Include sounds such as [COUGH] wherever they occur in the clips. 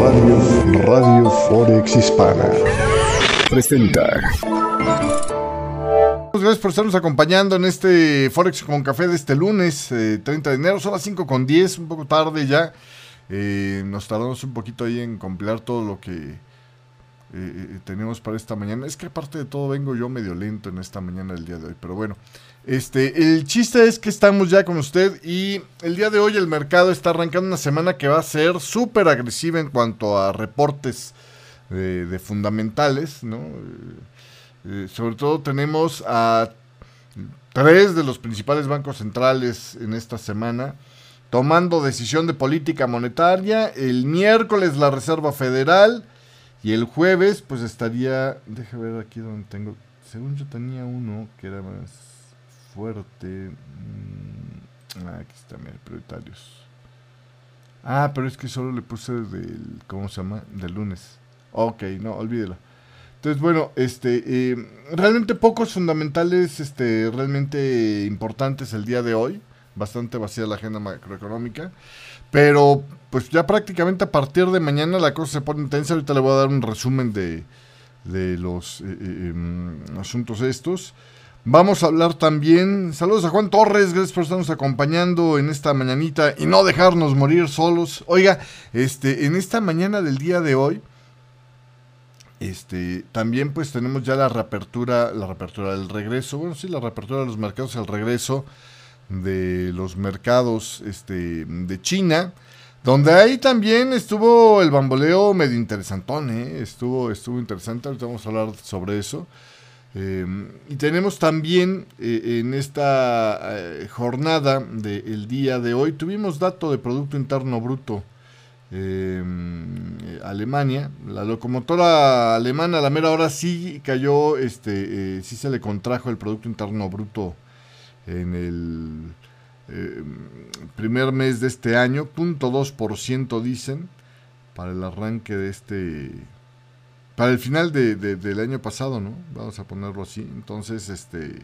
Radio, Radio Forex Hispana presenta. Gracias por estarnos acompañando en este Forex con Café de este lunes, 30 eh, de enero. Son las 5 con 10, un poco tarde ya. Eh, nos tardamos un poquito ahí en completar todo lo que eh, tenemos para esta mañana. Es que aparte de todo vengo yo medio lento en esta mañana del día de hoy, pero bueno. Este, el chiste es que estamos ya con usted y el día de hoy el mercado está arrancando una semana que va a ser súper agresiva en cuanto a reportes de fundamentales, ¿no? Eh, sobre todo tenemos a tres de los principales bancos centrales en esta semana tomando decisión de política monetaria. El miércoles la Reserva Federal y el jueves pues estaría, déjame ver aquí donde tengo, según yo tenía uno que era más fuerte. Mm, ah, aquí está, mira, prioritarios. Ah, pero es que solo le puse del, ¿cómo se llama? Del lunes. Ok, no, olvídelo. Entonces, bueno, este, eh, realmente pocos fundamentales, este, realmente importantes el día de hoy. Bastante vacía la agenda macroeconómica. Pero, pues ya prácticamente a partir de mañana la cosa se pone intensa. Ahorita le voy a dar un resumen de, de los eh, eh, em, asuntos estos. Vamos a hablar también. Saludos a Juan Torres, gracias por estarnos acompañando en esta mañanita y no dejarnos morir solos. Oiga, este, en esta mañana del día de hoy este, también pues tenemos ya la reapertura, la reapertura del regreso, bueno sí, la reapertura de los mercados, el regreso de los mercados este, de China, donde ahí también estuvo el bamboleo medio interesantón, ¿eh? estuvo, estuvo interesante, ahorita vamos a hablar sobre eso. Em, y tenemos también eh, en esta eh, jornada del día de hoy, tuvimos dato de Producto Interno Bruto Em, Alemania. La locomotora alemana la mera hora sí cayó, este, eh, sí se le contrajo el Producto Interno Bruto en el em, primer mes de este año, 0.2% dicen, para el arranque de este, para el final de, del año pasado, ¿no? Vamos a ponerlo así. Entonces, este...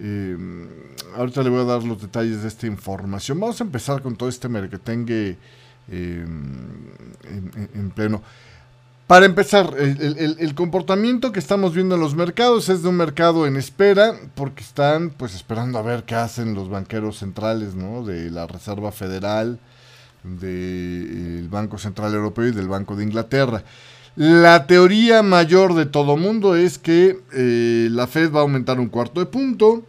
Em, ahorita le voy a dar los detalles de esta información. Vamos a empezar con todo este merquetengue en, pleno. Para empezar, el, comportamiento que estamos viendo en los mercados es de un mercado en espera, porque están pues esperando a ver qué hacen los banqueros centrales, ¿no? De la Reserva Federal, del Banco Central Europeo y del Banco de Inglaterra. La teoría mayor de todo mundo es que eh, la Fed va a aumentar un cuarto de punto,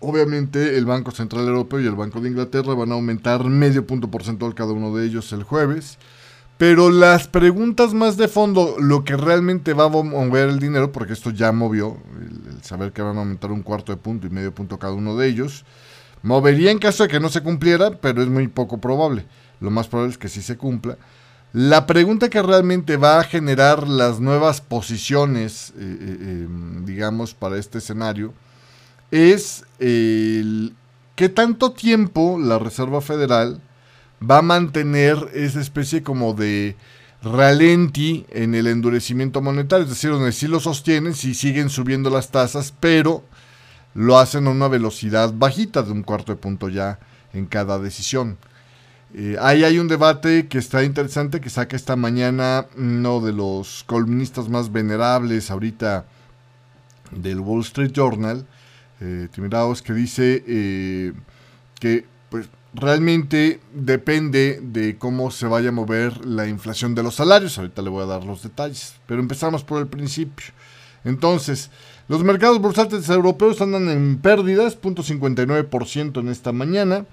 Obviamente el Banco Central Europeo y el Banco de Inglaterra van a aumentar medio punto porcentual cada uno de ellos el jueves. Pero las preguntas más de fondo, lo que realmente va a mover el dinero, porque esto ya movió, el, saber que van a aumentar un cuarto de punto y medio punto cada uno de ellos, movería en caso de que no se cumpliera, pero es muy poco probable. Lo más probable es que sí se cumpla. La pregunta que realmente va a generar las nuevas posiciones, eh, eh, em, digamos, para este escenario, es qué tanto tiempo la Reserva Federal va a mantener esa especie como de ralenti en el endurecimiento monetario, es decir, donde sí lo sostienen, sí siguen subiendo las tasas, pero lo hacen a una velocidad bajita de un cuarto de punto ya en cada decisión. Eh, ahí hay un debate que está interesante que saca esta mañana uno de los columnistas más venerables ahorita del Wall Street Journal, eh, que dice eh, que pues, realmente depende de cómo se vaya a mover la inflación de los salarios. Ahorita le voy a dar los detalles, pero empezamos por el principio. Entonces, los mercados bursátiles europeos andan en pérdidas, 0.59% en esta mañana.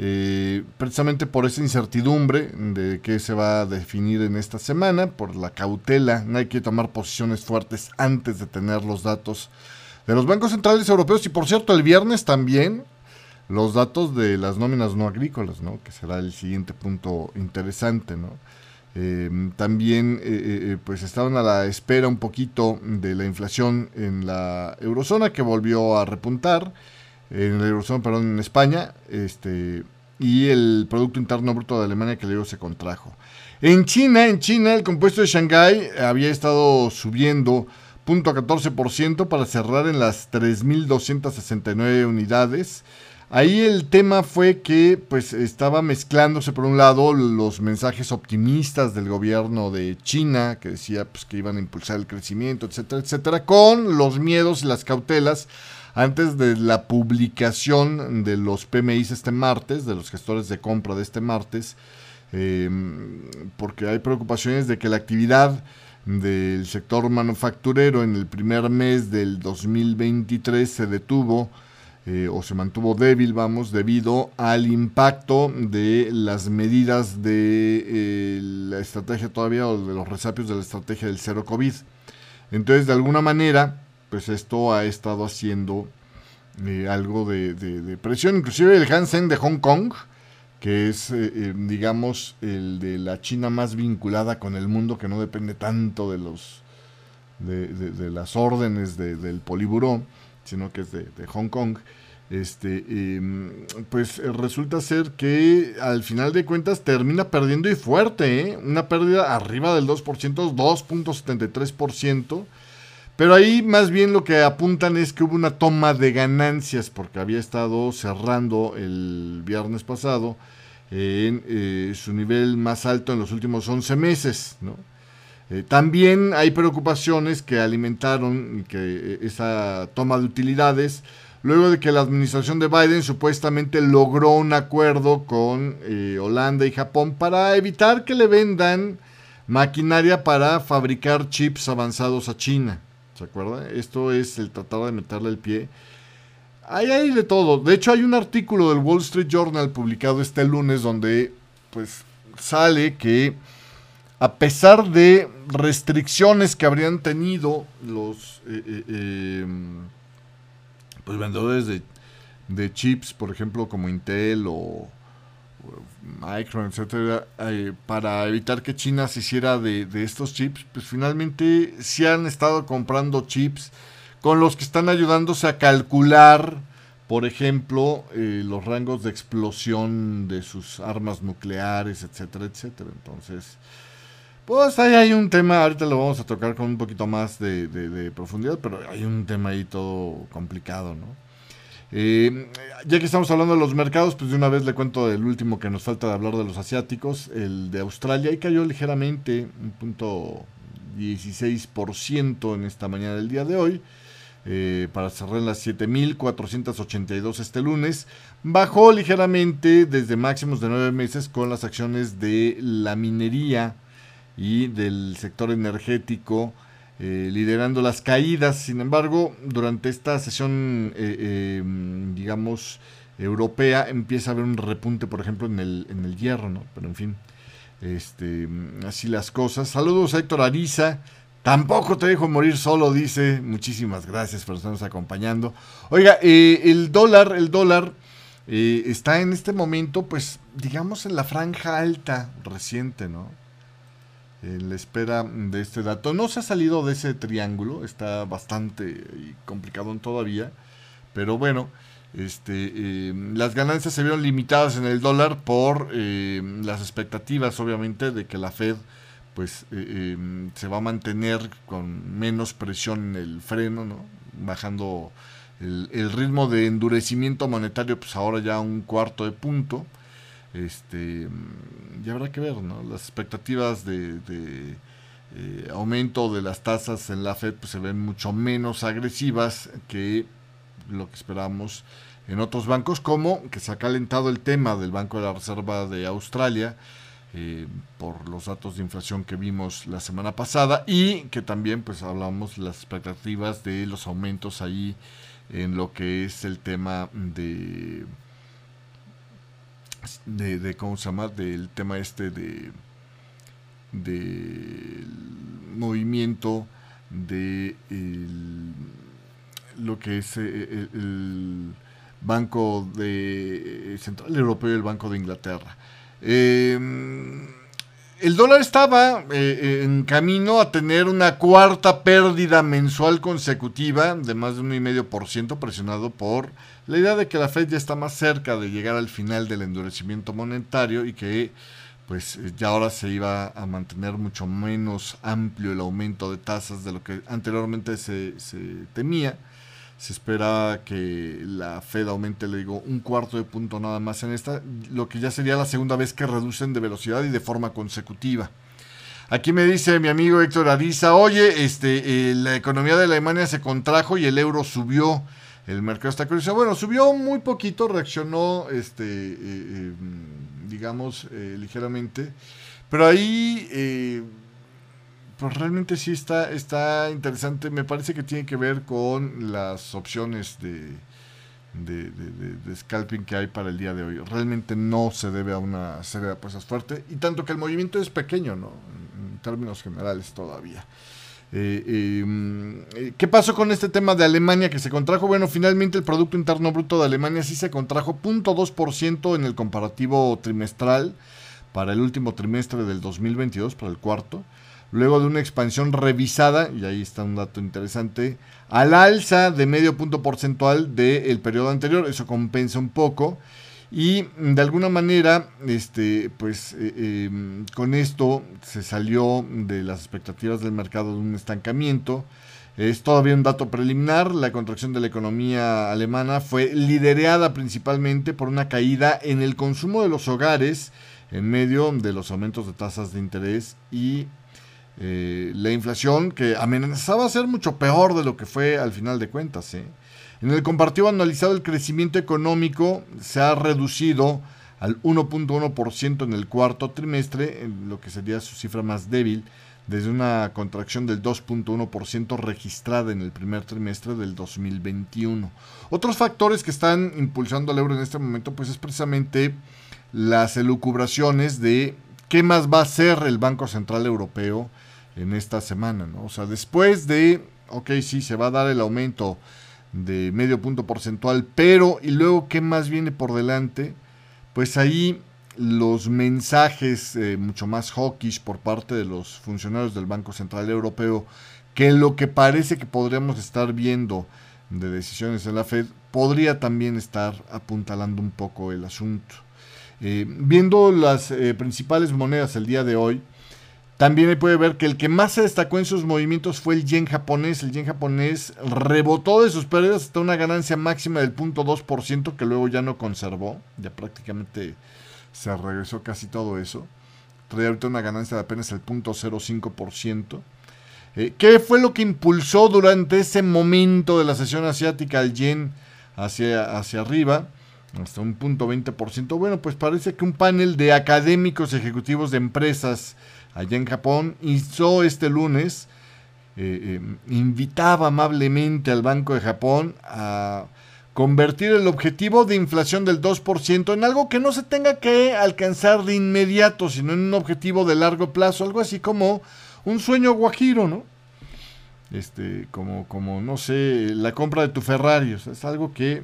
Eh, precisamente por esa incertidumbre de qué se va a definir en esta semana, por la cautela, no hay que tomar posiciones fuertes antes de tener los datos de los bancos centrales europeos y por cierto el viernes también los datos de las nóminas no agrícolas, ¿no? que será el siguiente punto interesante. ¿no? Eh, también eh, eh, pues estaban a la espera un poquito de la inflación en la eurozona que volvió a repuntar, en la eurozona, perdón, en España, este, y el Producto Interno Bruto de Alemania que luego se contrajo. En China, en China el compuesto de Shanghái había estado subiendo 0.14% para cerrar en las 3.269 unidades. Ahí el tema fue que pues estaba mezclándose por un lado los mensajes optimistas del gobierno de China que decía pues que iban a impulsar el crecimiento, etcétera, etcétera, con los miedos y las cautelas antes de la publicación de los PMIs este martes, de los gestores de compra de este martes, em, porque hay preocupaciones de que la actividad del sector manufacturero en el primer mes del 2023 se detuvo eh, o se mantuvo débil, vamos, debido al impacto de las medidas de eh, la estrategia todavía o de los resapios de la estrategia del cero COVID. Entonces, de alguna manera, pues esto ha estado haciendo eh, algo de, presión. Inclusive el Hansen de Hong Kong, que es, digamos, el de la China más vinculada con el mundo, que no depende tanto de los de, las órdenes del Poliburó, sino que es de, Hong Kong, este, em, pues eh, resulta ser que al final de cuentas termina perdiendo y fuerte, ¿eh? una pérdida arriba del 2%, 2.73%. Pero ahí más bien lo que apuntan es que hubo una toma de ganancias porque había estado cerrando el viernes pasado en eh, su nivel más alto en los últimos 11 meses. también hay preocupaciones que alimentaron que esa toma de utilidades luego de que la administración de Biden supuestamente logró un acuerdo con eh, Holanda y Japón para evitar que le vendan maquinaria para fabricar chips avanzados a China. ¿Se acuerda? Esto es el tratar de meterle el pie. Ahí hay de todo. De hecho, hay un artículo del Wall Street Journal publicado este lunes donde pues sale que a pesar de restricciones que habrían tenido los eh, eh, em, pues vendedores de, chips, por ejemplo, como Intel o, Micron, etcétera, eh, para evitar que China se hiciera de, estos chips, pues finalmente sí han estado comprando chips con los que están ayudándose a calcular, por ejemplo, eh, los rangos de explosión de sus armas nucleares, etcétera, etcétera. Entonces, pues ahí hay un tema, ahorita lo vamos a tocar con un poquito más de, profundidad, pero hay un tema ahí todo complicado, ¿no? Ya que estamos hablando de los mercados, pues de una vez le cuento el último que nos falta de hablar de los asiáticos, el de Australia, ahí cayó ligeramente, un punto 16% en esta mañana del día de hoy, eh, para cerrar en las 7.482 este lunes, bajó ligeramente desde máximos de 9 meses con las acciones de la minería, y del sector energético eh, liderando las caídas. Sin embargo, durante esta sesión, eh, em, digamos, europea, empieza a haber un repunte, por ejemplo, en el, en el hierro, ¿no? Pero en fin, este, así las cosas. Saludos a Héctor Ariza. Tampoco te dejo morir solo, dice. Muchísimas gracias por estarnos acompañando. Oiga, eh, el dólar, el dólar está en este momento, pues, digamos, en la franja alta reciente, ¿no? En la espera de este dato. No se ha salido de ese triángulo, está bastante complicado todavía, pero bueno, este, eh, las ganancias se vieron limitadas en el dólar por eh, las expectativas, obviamente, de que la Fed pues eh, se va a mantener con menos presión en el freno, ¿no? bajando el, el ritmo de endurecimiento monetario, pues ahora ya un cuarto de punto este ya habrá que ver, ¿no? Las expectativas de, eh, aumento de las tasas en la Fed pues, se ven mucho menos agresivas que lo que esperamos en otros bancos, como que se ha calentado el tema del Banco de la Reserva de Australia eh, por los datos de inflación que vimos la semana pasada y que también pues hablamos las expectativas de los aumentos ahí en lo que es el tema de de, cómo se llama del tema este de del movimiento de lo que es eh, el, Banco de Central Europeo y el Banco de Inglaterra. Em, el dólar estaba eh, en camino a tener una cuarta pérdida mensual consecutiva de más de un y medio por ciento presionado por la idea de que la Fed ya está más cerca de llegar al final del endurecimiento monetario y que pues ya ahora se iba a mantener mucho menos amplio el aumento de tasas de lo que anteriormente se, se temía. Se espera que la Fed aumente, le digo, un cuarto de punto nada más en esta, lo que ya sería la segunda vez que reducen de velocidad y de forma consecutiva. Aquí me dice mi amigo Héctor Ariza, oye, este, eh, la economía de Alemania se contrajo y el euro subió. El mercado está curioso. Bueno, subió muy poquito, reaccionó, este, eh, eh, digamos, ligeramente. Pero ahí, pues realmente sí está, está interesante. Me parece que tiene que ver con las opciones de, de, de, scalping que hay para el día de hoy. Realmente no se debe a una serie de apuestas fuerte. Y tanto que el movimiento es pequeño, ¿no? términos generales todavía. Eh, em, eh, ¿Qué pasó con este tema de Alemania que se contrajo? Bueno, finalmente el Producto Interno Bruto de Alemania sí se contrajo 0.2% en el comparativo trimestral para el último trimestre del 2022, para el cuarto, luego de una expansión revisada, y ahí está un dato interesante, al alza de medio punto porcentual del periodo anterior, eso compensa un poco. Y de alguna manera, este, pues eh, em, con esto se salió de las expectativas del mercado de un estancamiento. Es todavía un dato preliminar. La contracción de la economía alemana fue liderada principalmente por una caída en el consumo de los hogares en medio de los aumentos de tasas de interés y eh, la inflación que amenazaba ser mucho peor de lo que fue al final de cuentas. ¿eh? En el compartido anualizado el crecimiento económico se ha reducido al 1.1% en el cuarto trimestre, lo que sería su cifra más débil, desde una contracción del 2.1% registrada en el primer trimestre del 2021. Otros factores que están impulsando al euro en este momento, pues es precisamente las elucubraciones de qué más va a hacer el Banco Central Europeo en esta semana, ¿no? O sea, después de, ok, sí, se va a dar el aumento de medio punto porcentual, pero y luego qué más viene por delante, pues ahí los mensajes eh, mucho más hawkish por parte de los funcionarios del Banco Central Europeo, que lo que parece que podríamos estar viendo de decisiones en la Fed, podría también estar apuntalando un poco el asunto. Eh, viendo las eh, principales monedas el día de hoy, también puede ver que el que más se destacó en sus movimientos fue el yen japonés. El yen japonés rebotó de sus pérdidas hasta una ganancia máxima del 0.2% que luego ya no conservó. Ya prácticamente se regresó casi todo eso. Trae ahorita una ganancia de apenas el 0.05%. Eh, ¿Qué fue lo que impulsó durante ese momento de la sesión asiática al yen hacia, hacia arriba? Hasta un punto Bueno, pues parece que un panel de académicos ejecutivos de empresas allá en Japón, hizo este lunes, eh, eh, invitaba amablemente al Banco de Japón a convertir el objetivo de inflación del 2% en algo que no se tenga que alcanzar de inmediato, sino en un objetivo de largo plazo, algo así como un sueño guajiro, ¿no? Este, como, como, no sé, la compra de tu Ferrari, o sea, es algo que,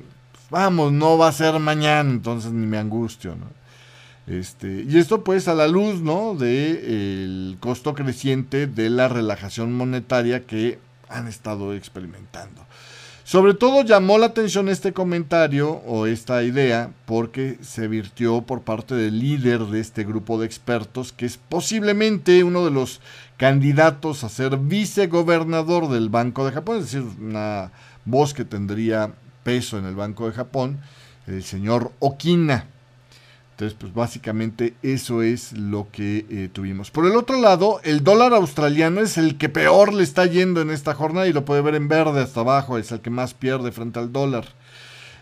vamos, no va a ser mañana, entonces ni me angustio, ¿no? Este, y esto pues a la luz ¿no? del costo creciente de la relajación monetaria que han estado experimentando. Sobre todo llamó la atención este comentario o esta idea porque se virtió por parte del líder de este grupo de expertos que es posiblemente uno de los candidatos a ser vicegobernador del Banco de Japón, es decir, una voz que tendría peso en el Banco de Japón, el señor Okina. Entonces, pues básicamente eso es lo que eh, tuvimos. Por el otro lado, el dólar australiano es el que peor le está yendo en esta jornada y lo puede ver en verde hasta abajo, es el que más pierde frente al dólar.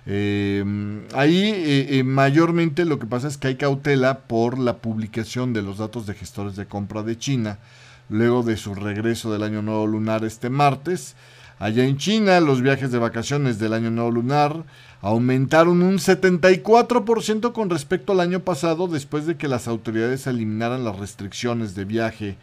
Eh, ahí eh, mayormente lo que pasa es que hay cautela por la publicación de los datos de gestores de compra de China, luego de su regreso del año nuevo lunar este martes. Allá en China, los viajes de vacaciones del año nuevo lunar aumentaron un 74% con respecto al año pasado después de que las autoridades eliminaran las restricciones de viaje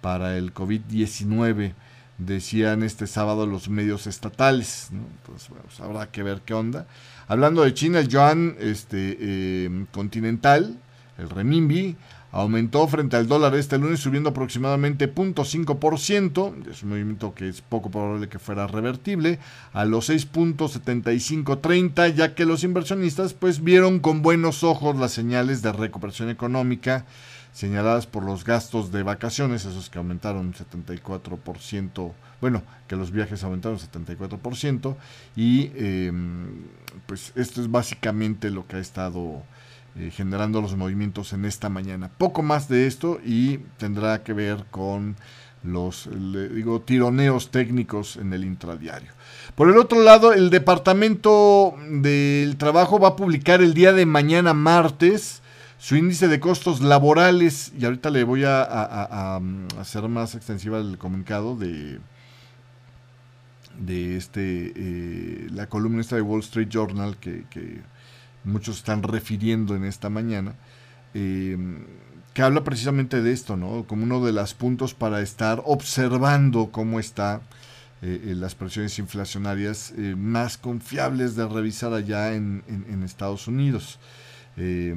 para el COVID-19, decían este sábado los medios estatales. Entonces, pues habrá que ver qué onda. Hablando de China, el yuan este, em, continental, el renminbi, aumentó frente al dólar este lunes subiendo aproximadamente 0.5%, es un movimiento que es poco probable que fuera revertible, a los 6.7530, ya que los inversionistas pues vieron con buenos ojos las señales de recuperación económica señaladas por los gastos de vacaciones, esos que aumentaron 74%, bueno, que los viajes aumentaron 74%, y em, pues esto es básicamente lo que ha estado eh, generando los movimientos en esta mañana. Poco más de esto y tendrá que ver con los digo tironeos técnicos en el intradiario. Por el otro lado, el Departamento del Trabajo va a publicar el día de mañana martes su índice de costos laborales, y ahorita le voy a, hacer más extensiva el comunicado de, de este, eh, la columna esta de Wall Street Journal que, muchos están refiriendo en esta mañana, eh, que habla precisamente de esto, ¿no? Como uno de los puntos para estar observando cómo está eh, las presiones inflacionarias más confiables de revisar allá en, Estados Unidos. Eh,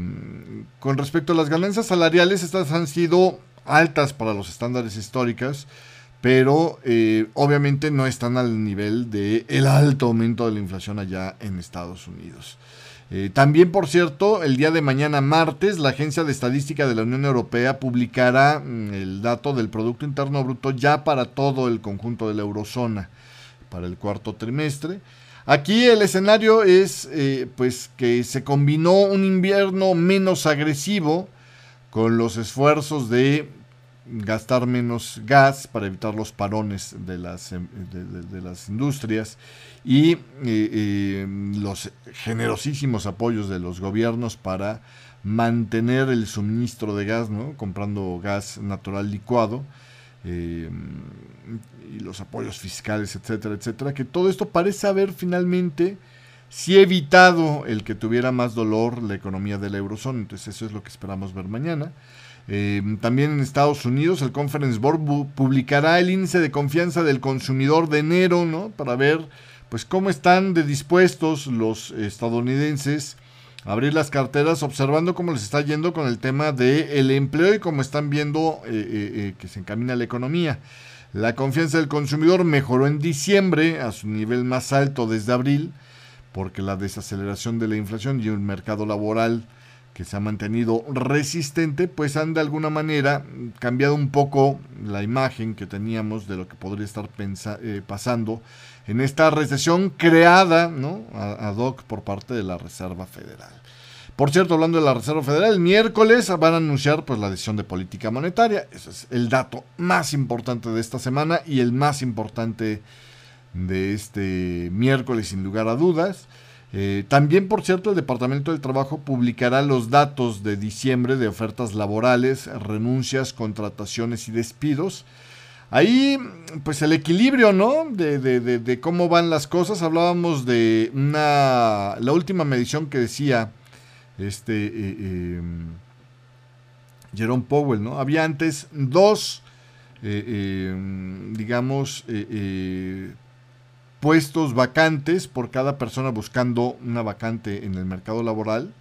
con respecto a las ganancias salariales, estas han sido altas para los estándares históricos, pero eh, obviamente no están al nivel del el alto aumento de la inflación allá en Estados Unidos. Eh, también, por cierto, el día de mañana martes, la Agencia de Estadística de la Unión Europea publicará mm, el dato del Producto Interno Bruto ya para todo el conjunto de la eurozona para el cuarto trimestre. Aquí el escenario es eh, pues que se combinó un invierno menos agresivo con los esfuerzos de gastar menos gas para evitar los parones de las, em, de, las industrias y eh, eh, los generosísimos apoyos de los gobiernos para mantener el suministro de gas, ¿no? comprando gas natural licuado eh, y los apoyos fiscales, etcétera, etcétera, que todo esto parece haber finalmente sí evitado el que tuviera más dolor la economía de la eurozona. Entonces eso es lo que esperamos ver mañana. Eh, también en Estados Unidos el Conference Board publicará el índice de confianza del consumidor de enero, ¿no? Para ver pues cómo están de dispuestos los estadounidenses abrir las carteras observando cómo les está yendo con el tema del el empleo y cómo están viendo eh, eh, eh, que se encamina la economía. La confianza del consumidor mejoró en diciembre a su nivel más alto desde abril, porque la desaceleración de la inflación y un mercado laboral que se ha mantenido resistente, pues han de alguna manera cambiado un poco la imagen que teníamos de lo que podría estar pasando en esta recesión creada ¿no? ad hoc por parte de la Reserva Federal. Por cierto, hablando de la Reserva Federal, el miércoles van a anunciar pues, la decisión de política monetaria. Ese es el dato más importante de esta semana y el más importante de este miércoles, sin lugar a dudas. Eh, también, por cierto, el Departamento del Trabajo publicará los datos de diciembre de ofertas laborales, renuncias, contrataciones y despidos. Ahí, pues el equilibrio, ¿no? De, de, cómo van las cosas. Hablábamos de una. La última medición que decía. Este. Eh, em, Jerome Powell, ¿no? Había antes dos. Eh, digamos. Eh, puestos vacantes por cada persona buscando una vacante en el mercado laboral.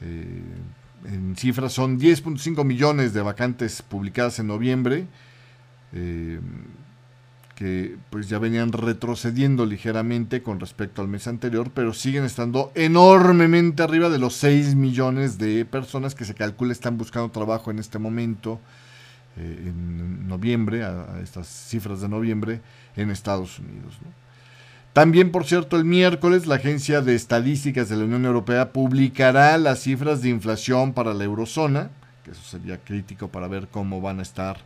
en cifras son 10.5 millones de vacantes publicadas en noviembre eh, que pues ya venían retrocediendo ligeramente con respecto al mes anterior, pero siguen estando enormemente arriba de los 6 millones de personas que se calcula están buscando trabajo en este momento, eh, en noviembre, a, estas cifras de noviembre, en Estados Unidos. También, por cierto, el miércoles la Agencia de Estadísticas de la Unión Europea publicará las cifras de inflación para la eurozona, que eso sería crítico para ver cómo van a estar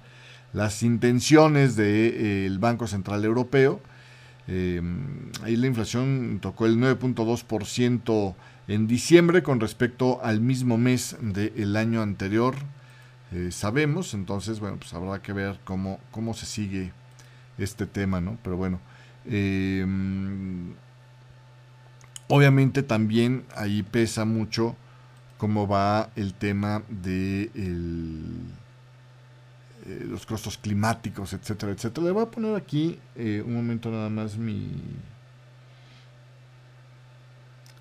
las intenciones del eh, Banco Central Europeo. Eh, ahí la inflación tocó el 9.2% en diciembre con respecto al mismo mes del año anterior. Eh, sabemos, entonces, bueno, pues habrá que ver cómo, cómo se sigue este tema, ¿no? Pero bueno, Em, obviamente también ahí pesa mucho cómo va el tema de eh, los costos climáticos, etcétera, etcétera. Le voy a poner aquí eh, un momento nada más mi...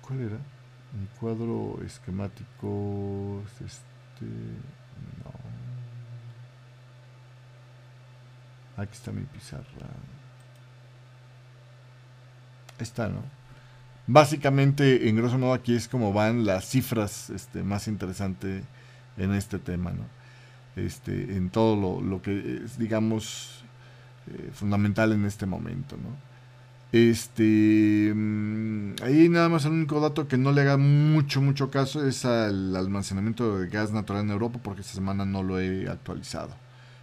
¿Cuál era? Mi cuadro esquemático. Este... No. Aquí está mi pizarra. Está, ¿no? Básicamente, en grosso modo, aquí es como van las cifras este, más interesantes en este tema, ¿no? Este, en todo lo, lo que es, digamos, eh, fundamental en este momento, ¿no? Este, mm, ahí nada más el único dato que no le haga mucho, mucho caso es al almacenamiento de gas natural en Europa, porque esta semana no lo he actualizado.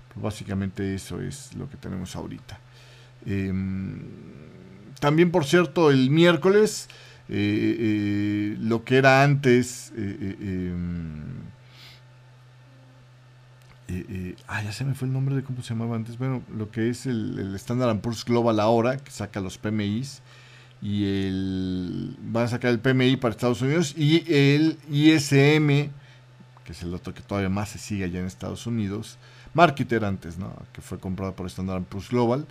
Pero básicamente eso es lo que tenemos ahorita. Em, también, por cierto, el miércoles, eh, eh, lo que era antes, em, ah, ya se me fue el nombre de cómo se llamaba antes. Bueno, lo que es el, el Standard Poor's Global ahora, que saca los PMIs. Y el. Van a sacar el PMI para Estados Unidos. Y el ISM, que es el dato que todavía más se sigue allá en Estados Unidos. Marketer antes, ¿no? Que fue comprado por Standard Poor's Global.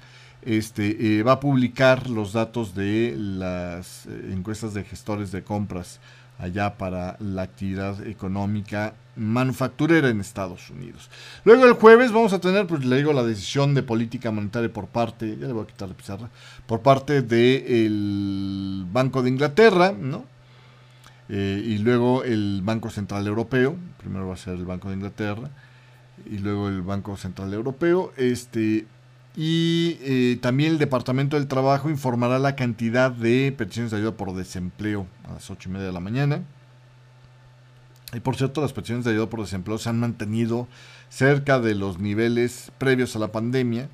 Este, eh, va a publicar los datos de las eh, encuestas de gestores de compras allá para la actividad económica manufacturera en Estados Unidos. Luego el jueves vamos a tener, pues le digo, la decisión de política monetaria por parte, ya le voy a quitar la pizarra, por parte del Banco de Inglaterra, ¿no? Eh, y luego el Banco Central Europeo, primero va a ser el Banco de Inglaterra, y luego el Banco Central Europeo, este, y eh, también el Departamento del Trabajo informará la cantidad de peticiones de ayuda por desempleo a las 8 y media de la mañana. Y por cierto, las peticiones de ayuda por desempleo se han mantenido cerca de los niveles previos a la pandemia,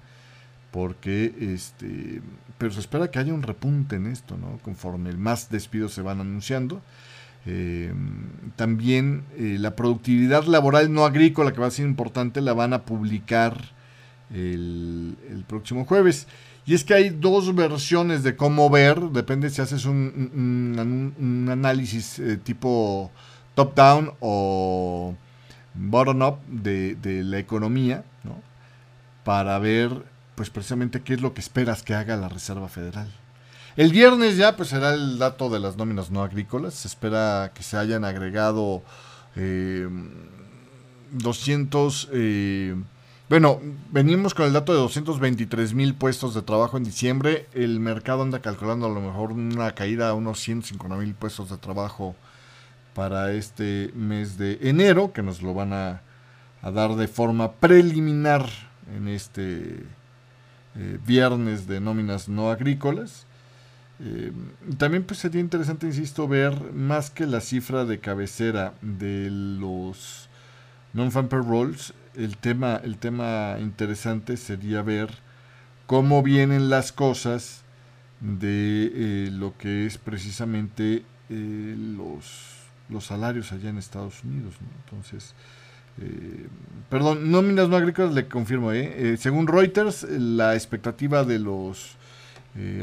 porque este, pero se espera que haya un repunte en esto, ¿no? Conforme más despidos se van anunciando. Eh, también eh, la productividad laboral no agrícola, que va a ser importante, la van a publicar el, próximo jueves. Y es que hay dos versiones de cómo ver, depende si haces un, análisis eh, tipo top-down o bottom-up de, la economía, ¿no? para ver pues precisamente qué es lo que esperas que haga la Reserva Federal. El viernes ya pues será el dato de las nóminas no agrícolas, se espera que se hayan agregado eh, 200... Eh, bueno, venimos con el dato de 223 mil puestos de trabajo en diciembre. El mercado anda calculando a lo mejor una caída a unos 150 mil puestos de trabajo para este mes de enero, que nos lo van a, dar de forma preliminar en este eh, viernes de nóminas no agrícolas. Eh, también pues sería interesante, insisto, ver más que la cifra de cabecera de los non-fan payrolls, el tema, el tema interesante sería ver cómo vienen las cosas de eh, lo que es precisamente eh, los, los salarios allá en Estados Unidos. Entonces, eh, perdón, nóminas no agrícolas le confirmo. según Reuters, la expectativa de los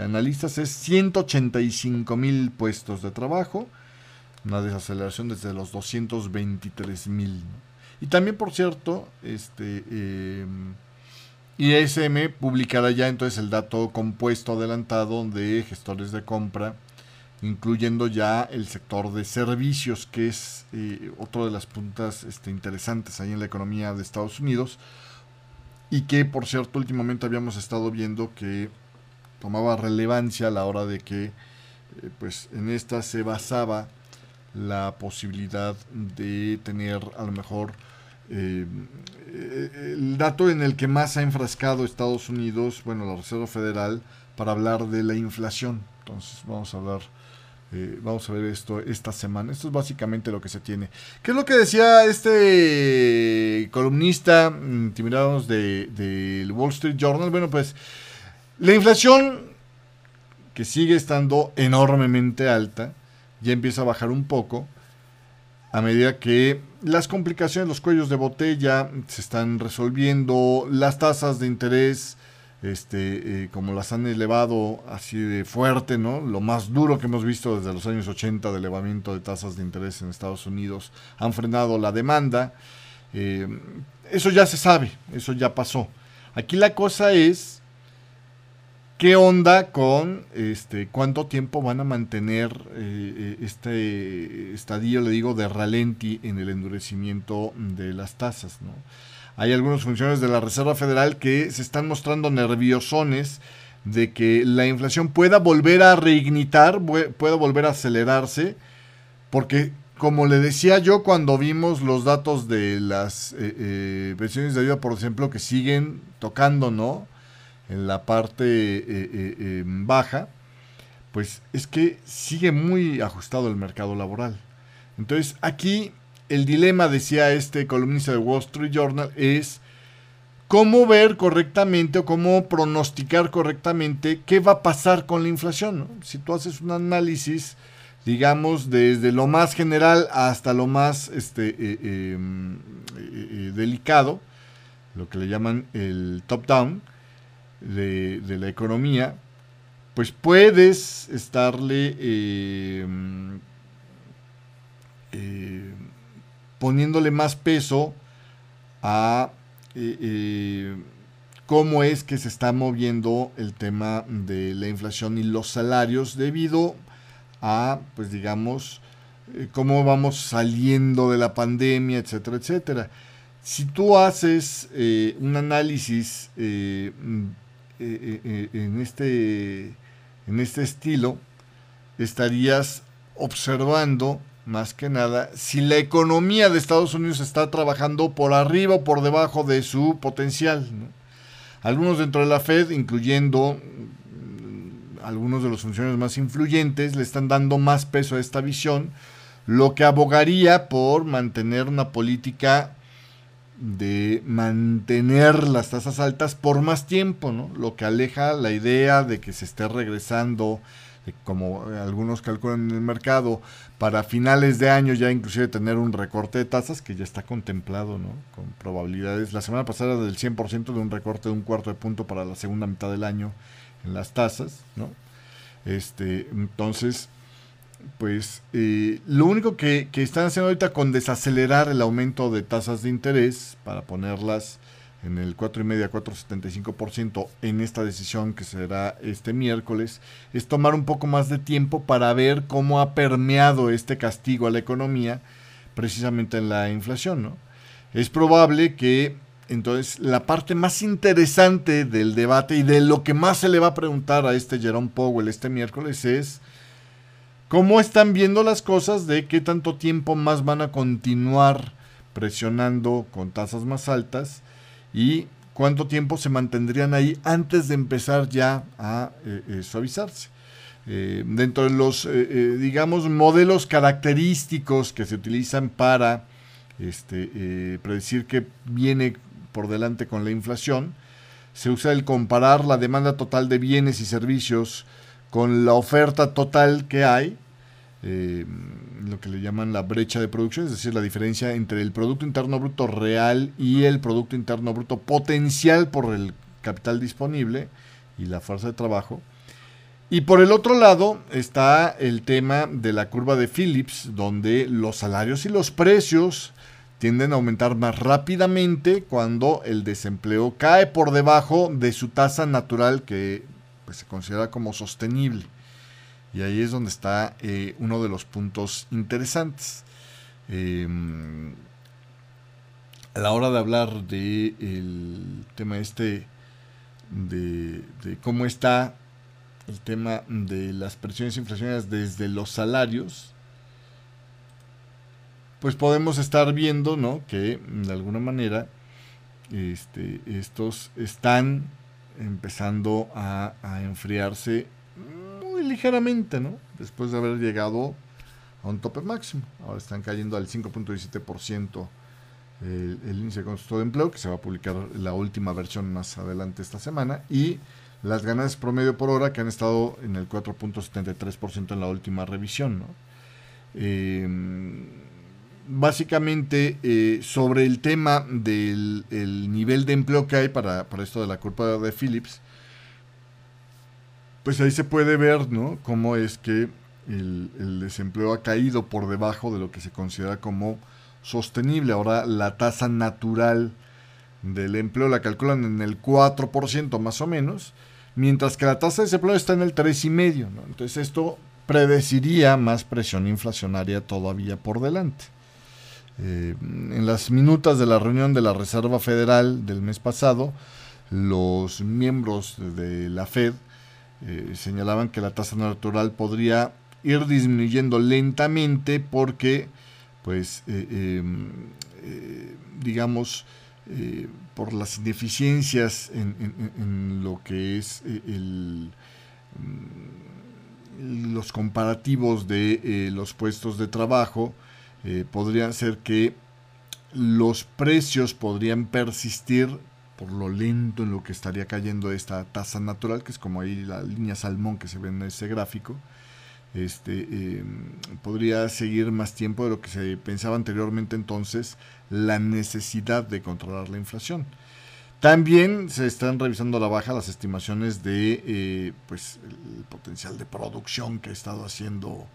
analistas es 185 mil puestos de trabajo, una desaceleración desde los 223 mil. Y también, por cierto, este eh, ISM publicará ya entonces el dato compuesto adelantado de gestores de compra, incluyendo ya el sector de servicios, que es eh, otro de las puntas este, interesantes ahí en la economía de Estados Unidos. Y que, por cierto, últimamente habíamos estado viendo que tomaba relevancia a la hora de que, eh, pues, en esta se basaba la posibilidad de tener a lo mejor eh, el dato en el que más ha enfrascado Estados Unidos, bueno, la Reserva Federal, para hablar de la inflación. Entonces vamos a hablar, eh, vamos a ver esto esta semana. Esto es básicamente lo que se tiene. ¿Qué es lo que decía este columnista, intimidados del de Wall Street Journal? Bueno, pues la inflación, que sigue estando enormemente alta, ya empieza a bajar un poco a medida que las complicaciones, los cuellos de botella se están resolviendo, las tasas de interés, este, eh, como las han elevado así de fuerte, ¿no? Lo más duro que hemos visto desde los años 80 de elevamiento de tasas de interés en Estados Unidos, han frenado la demanda. Eh, eso ya se sabe, eso ya pasó. Aquí la cosa es ¿Qué onda con este cuánto tiempo van a mantener eh, eh, este estadio, le digo, de ralenti en el endurecimiento de las tasas? ¿no? hay algunos funcionarios de la Reserva Federal que se están mostrando nerviosones de que la inflación pueda volver a reignitar, pueda volver a acelerarse, porque como le decía yo cuando vimos los datos de las eh, eh, pensiones de ayuda por ejemplo que siguen tocando, ¿no? En la parte eh, baja, pues es que sigue muy ajustado el mercado laboral. Entonces aquí el dilema, decía este columnista de Wall Street Journal, es cómo ver correctamente o cómo pronosticar correctamente qué va a pasar con la inflación. Si tú haces un análisis digamos, desde lo más general hasta lo más este, eh, eh, eh, delicado, lo que le llaman el top-down de, la economía, pues puedes estarle em, poniéndole más peso a cómo es que se está moviendo el tema de la inflación y los salarios debido a, pues digamos, eh, cómo vamos saliendo de la pandemia, etcétera, etcétera. Si tú haces eh, un análisis eh, mm, en, este, en este estilo, estarías observando más que nada si la economía de Estados Unidos está trabajando por arriba o por debajo de su potencial. Algunos dentro de la Fed, incluyendo algunos de los funcionarios más influyentes le están dando más peso a esta visión, lo que abogaría por mantener una política de mantener las tasas altas por más tiempo, ¿no? Lo que aleja la idea de que se esté regresando, como algunos calculan en el mercado, para finales de año ya inclusive tener un recorte de tasas que ya está contemplado, ¿no? Con probabilidades, la semana pasada del 100% de un recorte de un cuarto de punto para la segunda mitad del año en las tasas, ¿no? Este, entonces, pues eh, lo único que, están haciendo ahorita con desacelerar el aumento de tasas de interés para ponerlas en el 4,5 4,75% en esta decisión que será este miércoles, es tomar un poco más de tiempo para ver cómo ha permeado este castigo a la economía precisamente en la inflación. ¿no? Es probable que entonces, la parte más interesante del debate y de lo que más se le va a preguntar a este Jerome Powell este miércoles es cómo están viendo las cosas de qué tanto tiempo más van a continuar presionando con tasas más altas y cuánto tiempo se mantendrían ahí antes de empezar ya a eh, eh, suavizarse. Eh, dentro de los, digamos, modelos característicos que se utilizan para este, predecir que viene por delante con la inflación. Se usa el comparar la demanda total de bienes y servicios con la oferta total que hay, eh, lo que le llaman la brecha de producción, es decir, la diferencia entre el Producto Interno Bruto real y el Producto Interno Bruto potencial por el capital disponible y la fuerza de trabajo. Y por el otro lado está el tema de la curva de Phillips, donde los salarios y los precios tienden a aumentar más rápidamente cuando el desempleo cae por debajo de su tasa natural que pues, se considera como sostenible. Y ahí es donde está eh, uno de los puntos interesantes. Em, a la hora de hablar del tema este, de, de cómo está el tema de las presiones inflacionarias desde los salarios, pues podemos estar viendo, ¿no? Que de alguna manera este, estos están empezando a, enfriarse muy ligeramente, ¿no? Después de haber llegado a un tope máximo. Ahora están cayendo al 5.17% el, el índice de costo de empleo, que se va a publicar la última versión más adelante esta semana, y las ganancias promedio por hora que han estado en el 4.73% en la última revisión, ¿no? Eh, básicamente eh, sobre el tema del nivel de empleo que hay para, esto de la curva de Phillips, pues ahí se puede ver, ¿no? Cómo es que el, desempleo ha caído por debajo de lo que se considera como sostenible. Ahora la tasa natural del empleo la calculan en el 4% más o menos, mientras que la tasa de desempleo está en el 3,5%. ¿no? Entonces esto predeciría más presión inflacionaria todavía por delante. Eh, en las minutas de la reunión de la Reserva Federal del mes pasado, los miembros de la Fed eh, señalaban que la tasa natural podría ir disminuyendo lentamente porque, pues, eh, em, digamos, por las ineficiencias en, lo que es el, mm, los comparativos de los puestos de trabajo, eh, podría ser que los precios podrían persistir por lo lento en lo que estaría cayendo esta tasa natural, que es como ahí la línea salmón que se ve en ese gráfico, este, em, podría seguir más tiempo de lo que se pensaba anteriormente entonces la necesidad de controlar la inflación. También se están revisando a la baja las estimaciones de eh, pues, el potencial de producción que ha estado haciendo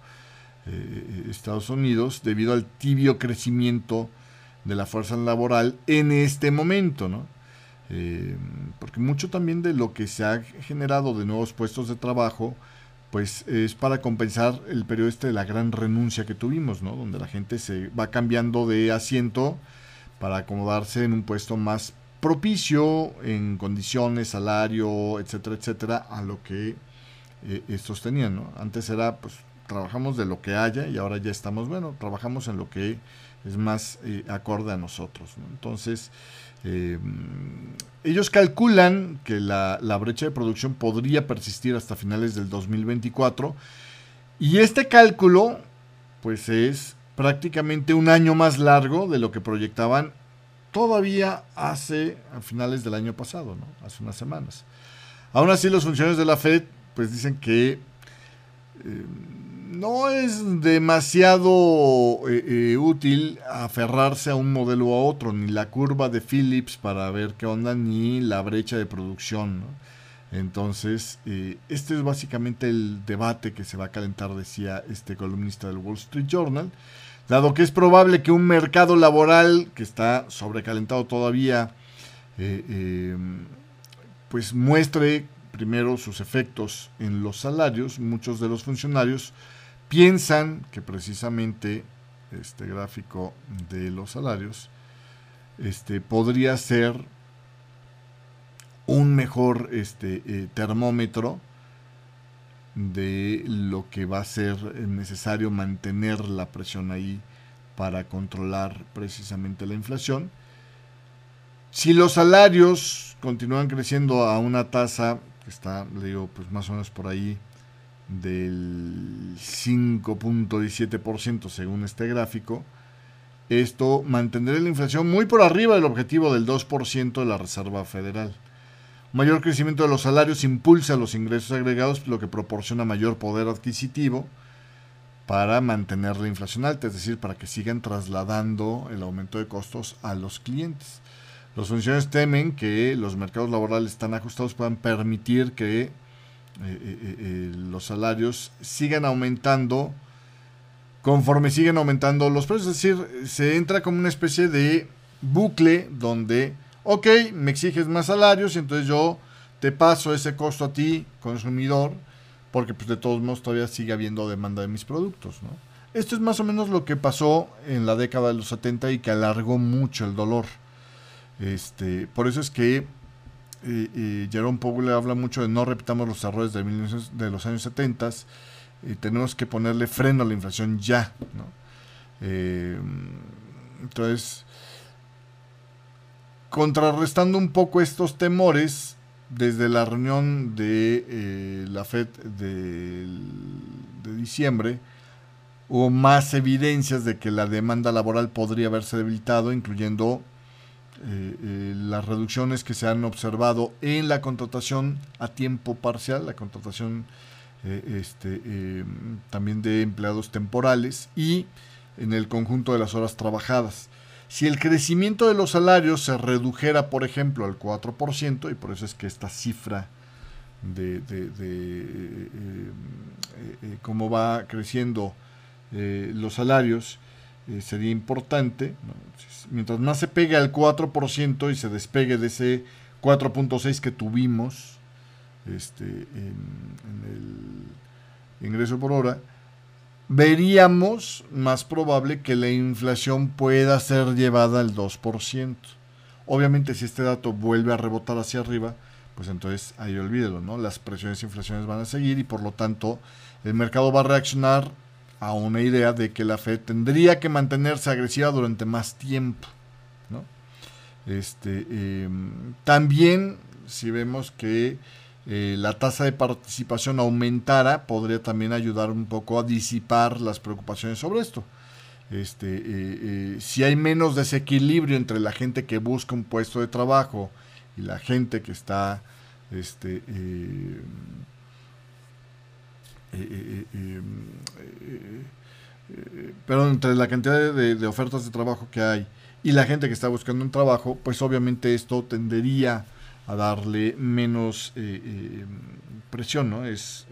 eh, Estados Unidos debido al tibio crecimiento de la fuerza laboral en este momento, ¿no? Eh, porque mucho también de lo que se ha generado de nuevos puestos de trabajo, pues es para compensar el periodo este de la gran renuncia que tuvimos, ¿no? Donde la gente se va cambiando de asiento para acomodarse en un puesto más propicio en condiciones, salario, etcétera, etcétera, a lo que eh, estos tenían, ¿no? Antes era, pues, trabajamos de lo que haya y ahora ya estamos, bueno, trabajamos en lo que es más eh, acorde a nosotros. Entonces, eh, ellos calculan que la, la, brecha de producción podría persistir hasta finales del 2024 y este cálculo, pues es prácticamente un año más largo de lo que proyectaban todavía hace a finales del año pasado, ¿no? hace unas semanas. Aún así, los funcionarios de la Fed pues dicen que eh, no es demasiado eh, eh, útil aferrarse a un modelo a otro, ni la curva de Phillips para ver qué onda, ni la brecha de producción. Entonces, eh, este es básicamente el debate que se va a calentar, decía este columnista del Wall Street Journal, dado que es probable que un mercado laboral que está sobrecalentado todavía, pues muestre primero sus efectos en los salarios. Muchos de los funcionarios piensan que precisamente este gráfico de los salarios este, podría ser un mejor este, eh, termómetro de lo que va a ser necesario mantener la presión ahí para controlar precisamente la inflación. Si los salarios continúan creciendo a una tasa que está, le digo, pues más o menos por ahí del 5.17% según este gráfico. Esto mantendrá la inflación muy por arriba del objetivo del 2% de la Reserva Federal. Mayor crecimiento de los salarios impulsa los ingresos agregados, lo que proporciona mayor poder adquisitivo para mantener la inflación alta, es decir, para que sigan trasladando el aumento de costos a los clientes. Los funcionarios temen que los mercados laborales tan ajustados puedan permitir que eh, eh, eh, los salarios sigan aumentando conforme siguen aumentando los precios. Es decir, se entra como una especie de bucle donde, ok, me exiges más salarios y entonces yo te paso ese costo a ti, consumidor, porque pues de todos modos todavía sigue habiendo demanda de mis productos. Esto es más o menos lo que pasó en la década de los 70 y que alargó mucho el dolor. Este, por eso es que y, Jerome Powell habla mucho de no repitamos los errores de, los años 70 y tenemos que ponerle freno a la inflación ya. Eh, entonces, contrarrestando un poco estos temores, desde la reunión de eh, la FED de diciembre, hubo más evidencias de que la demanda laboral podría haberse debilitado, incluyendo eh, eh, las reducciones que se han observado en la contratación a tiempo parcial, la contratación eh, este, también de empleados temporales y en el conjunto de las horas trabajadas. Si el crecimiento de los salarios se redujera, por ejemplo, al 4%, y por eso es que esta cifra de, cómo va creciendo los salarios sería importante, mientras más se pegue al 4% y se despegue de ese 4.6 que tuvimos este, en, el ingreso por hora, veríamos más probable que la inflación pueda ser llevada al 2%. Obviamente si este dato vuelve a rebotar hacia arriba, pues entonces ahí olvídelo, ¿no? Las presiones e inflaciones van a seguir y por lo tanto el mercado va a reaccionar a una idea de que la Fed tendría que mantenerse agresiva durante más tiempo, ¿no? Este, em, también si vemos que eh, la tasa de participación aumentara, podría también ayudar un poco a disipar las preocupaciones sobre esto. Este, eh, eh, si hay menos desequilibrio entre la gente que busca un puesto de trabajo y la gente que está este, perdón, entre la cantidad de, de, ofertas de trabajo que hay y la gente que está buscando un trabajo, pues obviamente esto tendería a darle menos eh, eh, presión, ¿no? Es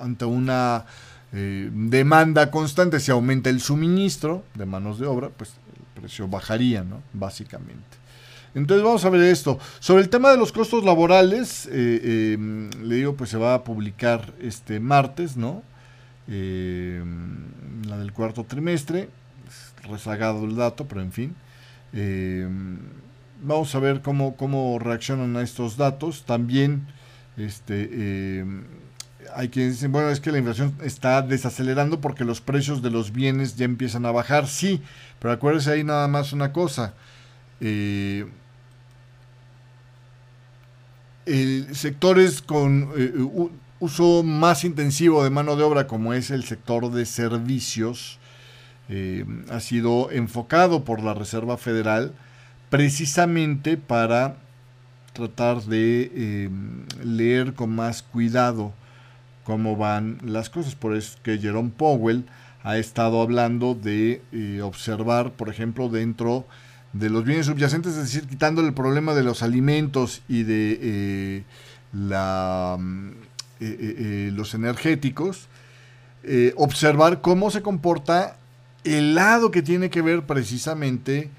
ante una eh, demanda constante, si aumenta el suministro de manos de obra, pues el precio bajaría, ¿no? Básicamente. Entonces vamos a ver esto. Sobre el tema de los costos laborales, le digo, pues se va a publicar este martes, ¿no? la del cuarto trimestre, rezagado el dato, pero en fin vamos a ver cómo, cómo reaccionan a estos datos. También este, eh, hay quienes dicen, bueno, es que la inflación está desacelerando porque los precios de los bienes ya empiezan a bajar. Sí, pero acuérdense ahí nada más una cosa. Eh, sectores con eh, uso más intensivo de mano de obra, como es el sector de servicios, ha sido enfocado por la Reserva Federal precisamente para tratar de eh, leer con más cuidado cómo van las cosas. Por eso que Jerome Powell ha estado hablando de eh, observar, por ejemplo, dentro de los bienes subyacentes, es decir, quitando el problema de los alimentos y de eh, la, los energéticos, observar cómo se comporta el lado que tiene que ver precisamente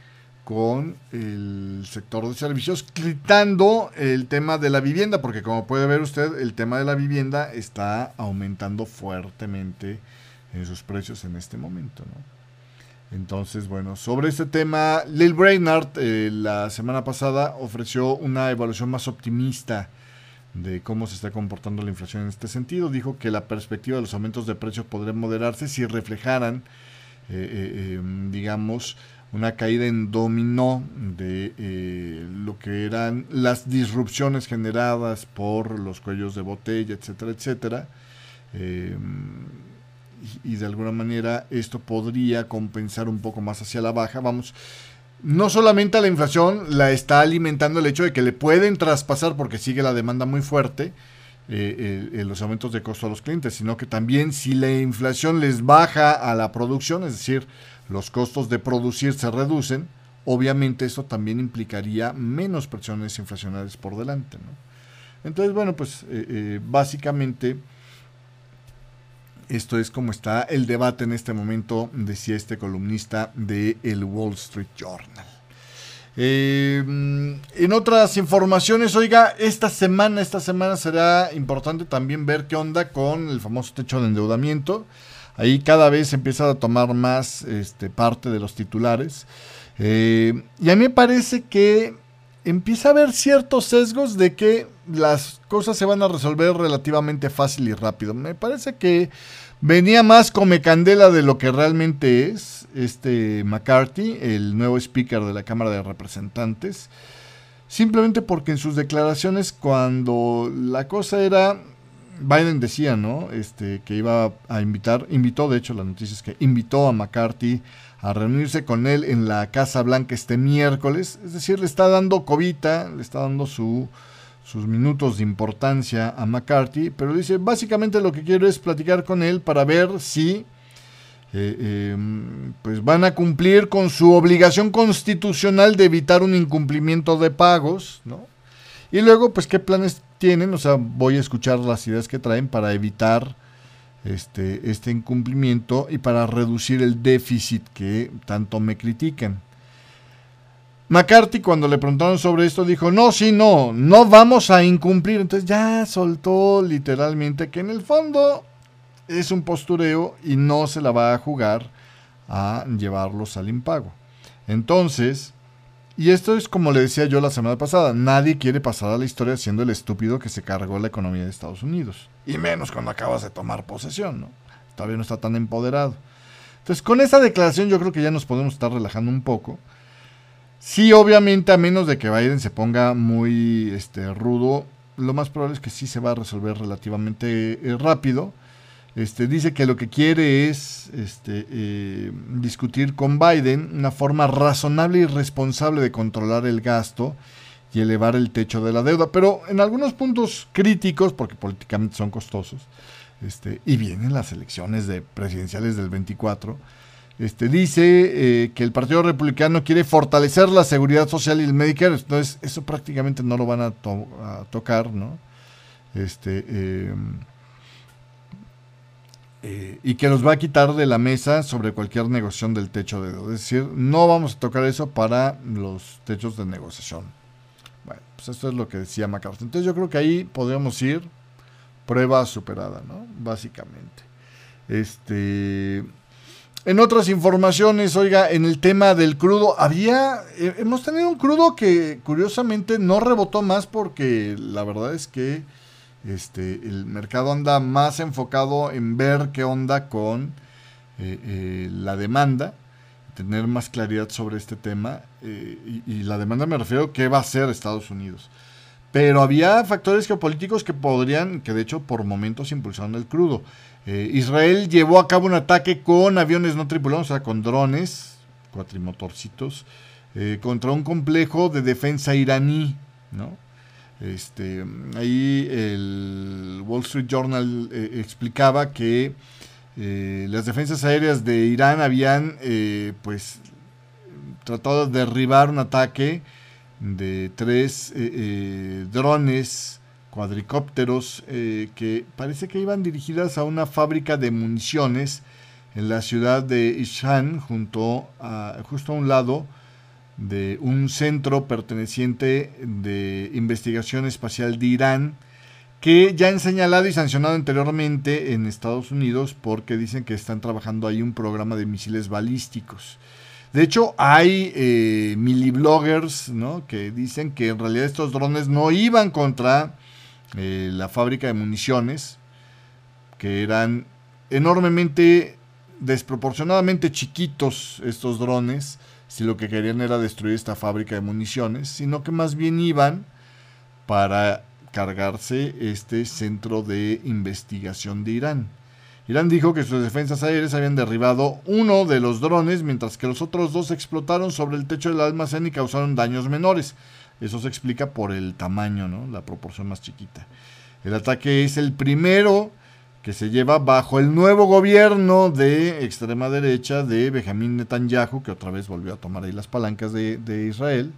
con el sector de servicios, quitando el tema de la vivienda, porque como puede ver usted, el tema de la vivienda está aumentando fuertemente en sus precios en este momento. Entonces, bueno, sobre este tema, Lil Brainard eh, la semana pasada ofreció una evaluación más optimista de cómo se está comportando la inflación en este sentido. Dijo que la perspectiva de los aumentos de precios podría moderarse si reflejaran, eh, eh, em, digamos, una caída en dominó de eh, lo que eran las disrupciones generadas por los cuellos de botella, etcétera, etcétera. Eh, y, de alguna manera esto podría compensar un poco más hacia la baja. Vamos, no solamente a la inflación la está alimentando el hecho de que le pueden traspasar porque sigue la demanda muy fuerte. Eh, los aumentos de costo a los clientes, sino que también si la inflación les baja a la producción, es decir, los costos de producir se reducen, obviamente eso también implicaría menos presiones inflacionarias por delante. Entonces, bueno, pues eh, eh, básicamente esto es como está el debate en este momento, decía este columnista de el Wall Street Journal. Eh, en otras informaciones, oiga, esta semana, esta semana será importante también ver qué onda con el famoso techo de endeudamiento ahí cada vez empieza a tomar más este, parte de los titulares. Eh, y a mí me parece que empieza a haber ciertos sesgos de que las cosas se van a resolver relativamente fácil y rápido. Me parece que venía más come candela de lo que realmente es este McCarthy, el nuevo speaker de la Cámara de Representantes. Simplemente porque en sus declaraciones cuando la cosa era Biden decía, ¿no? Este, que iba a invitar, invitó, de hecho, la noticia es que invitó a McCarthy a reunirse con él en la Casa Blanca este miércoles. Es decir, le está dando cobita, le está dando su, sus minutos de importancia a McCarthy, pero dice, básicamente lo que quiero es platicar con él para ver si eh, em, pues van a cumplir con su obligación constitucional de evitar un incumplimiento de pagos, ¿no? Y luego, pues, ¿qué planes tienen? O sea, voy a escuchar las ideas que traen para evitar este, este incumplimiento y para reducir el déficit que tanto me critican. McCarthy cuando le preguntaron sobre esto dijo, no, sí, no, no vamos a incumplir. Entonces ya soltó literalmente que en el fondo es un postureo y no se la va a jugar a llevarlos al impago. Entonces, y esto es como le decía yo la semana pasada, nadie quiere pasar a la historia siendo el estúpido que se cargó la economía de Estados Unidos. Y menos cuando acabas de tomar posesión, ¿no? Todavía no está tan empoderado. Entonces, con esa declaración yo creo que ya nos podemos estar relajando un poco. Sí, obviamente, a menos de que Biden se ponga muy este, rudo, lo más probable es que sí se va a resolver relativamente eh, rápido. Este, dice que lo que quiere es este, eh, discutir con Biden una forma razonable y responsable de controlar el gasto y elevar el techo de la deuda, pero en algunos puntos críticos, porque políticamente son costosos, este, y vienen las elecciones de presidenciales del 24, este, dice eh, que el Partido Republicano quiere fortalecer la seguridad social y el Medicare, entonces eso prácticamente no lo van a, tocar, ¿no? Este, em, eh, y que los va a quitar de la mesa sobre cualquier negociación del techo de deuda. Es decir, no vamos a tocar eso para los techos de negociación. Pues esto es lo que decía McCarthy. Entonces yo creo que ahí podríamos ir prueba superada, ¿no? Básicamente. Este. En otras informaciones, oiga, en el tema del crudo, había, eh, hemos tenido un crudo que curiosamente no rebotó más porque la verdad es que este, el mercado anda más enfocado en ver qué onda con eh, eh, la demanda, tener más claridad sobre este tema. Eh, y, la demanda me refiero a qué va a hacer Estados Unidos. Pero había factores geopolíticos que podrían, que de hecho por momentos impulsaron el crudo. Israel llevó a cabo un ataque con aviones no tripulados, o sea, con drones, cuatrimotorcitos, contra un complejo de defensa iraní, ¿no? Este, ahí el Wall Street Journal eh, explicaba que eh, las defensas aéreas de Irán habían eh, pues tratado de derribar un ataque de tres drones cuadricópteros que parece que iban dirigidas a una fábrica de municiones en la ciudad de Ishan junto a justo a un lado de un centro perteneciente de investigación espacial de Irán, que ya han señalado y sancionado anteriormente en Estados Unidos porque dicen que están trabajando ahí un programa de misiles balísticos. De hecho, hay eh, milibloggers que dicen que en realidad estos drones no iban contra eh, la fábrica de municiones, que eran enormemente, desproporcionadamente chiquitos estos drones, si lo que querían era destruir esta fábrica de municiones, sino que más bien iban para cargarse este centro de investigación de Irán. Irán dijo que sus defensas aéreas habían derribado uno de los drones, mientras que los otros dos explotaron sobre el techo del almacén y causaron daños menores. Eso se explica por el tamaño, ¿no? la proporción más chiquita. El ataque es el primero que se lleva bajo el nuevo gobierno de extrema derecha de Benjamín Netanyahu, que otra vez volvió a tomar ahí las palancas de, Israel,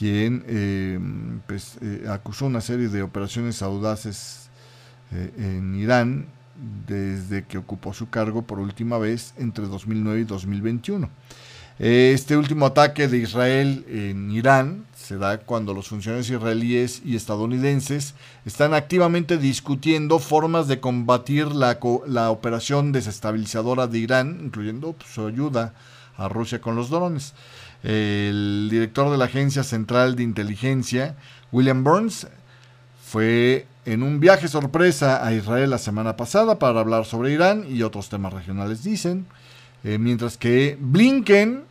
quien eh, pues, eh, acusó una serie de operaciones audaces eh, en Irán desde que ocupó su cargo por última vez entre 2009 y 2021. Este último ataque de Israel en Irán se da cuando los funcionarios israelíes y estadounidenses están activamente discutiendo formas de combatir la, la operación desestabilizadora de Irán, incluyendo pues, su ayuda a Rusia con los drones. El director de la Agencia Central de Inteligencia, William Burns, fue en un viaje sorpresa a Israel la semana pasada para hablar sobre Irán y otros temas regionales, dicen, eh, mientras que Blinken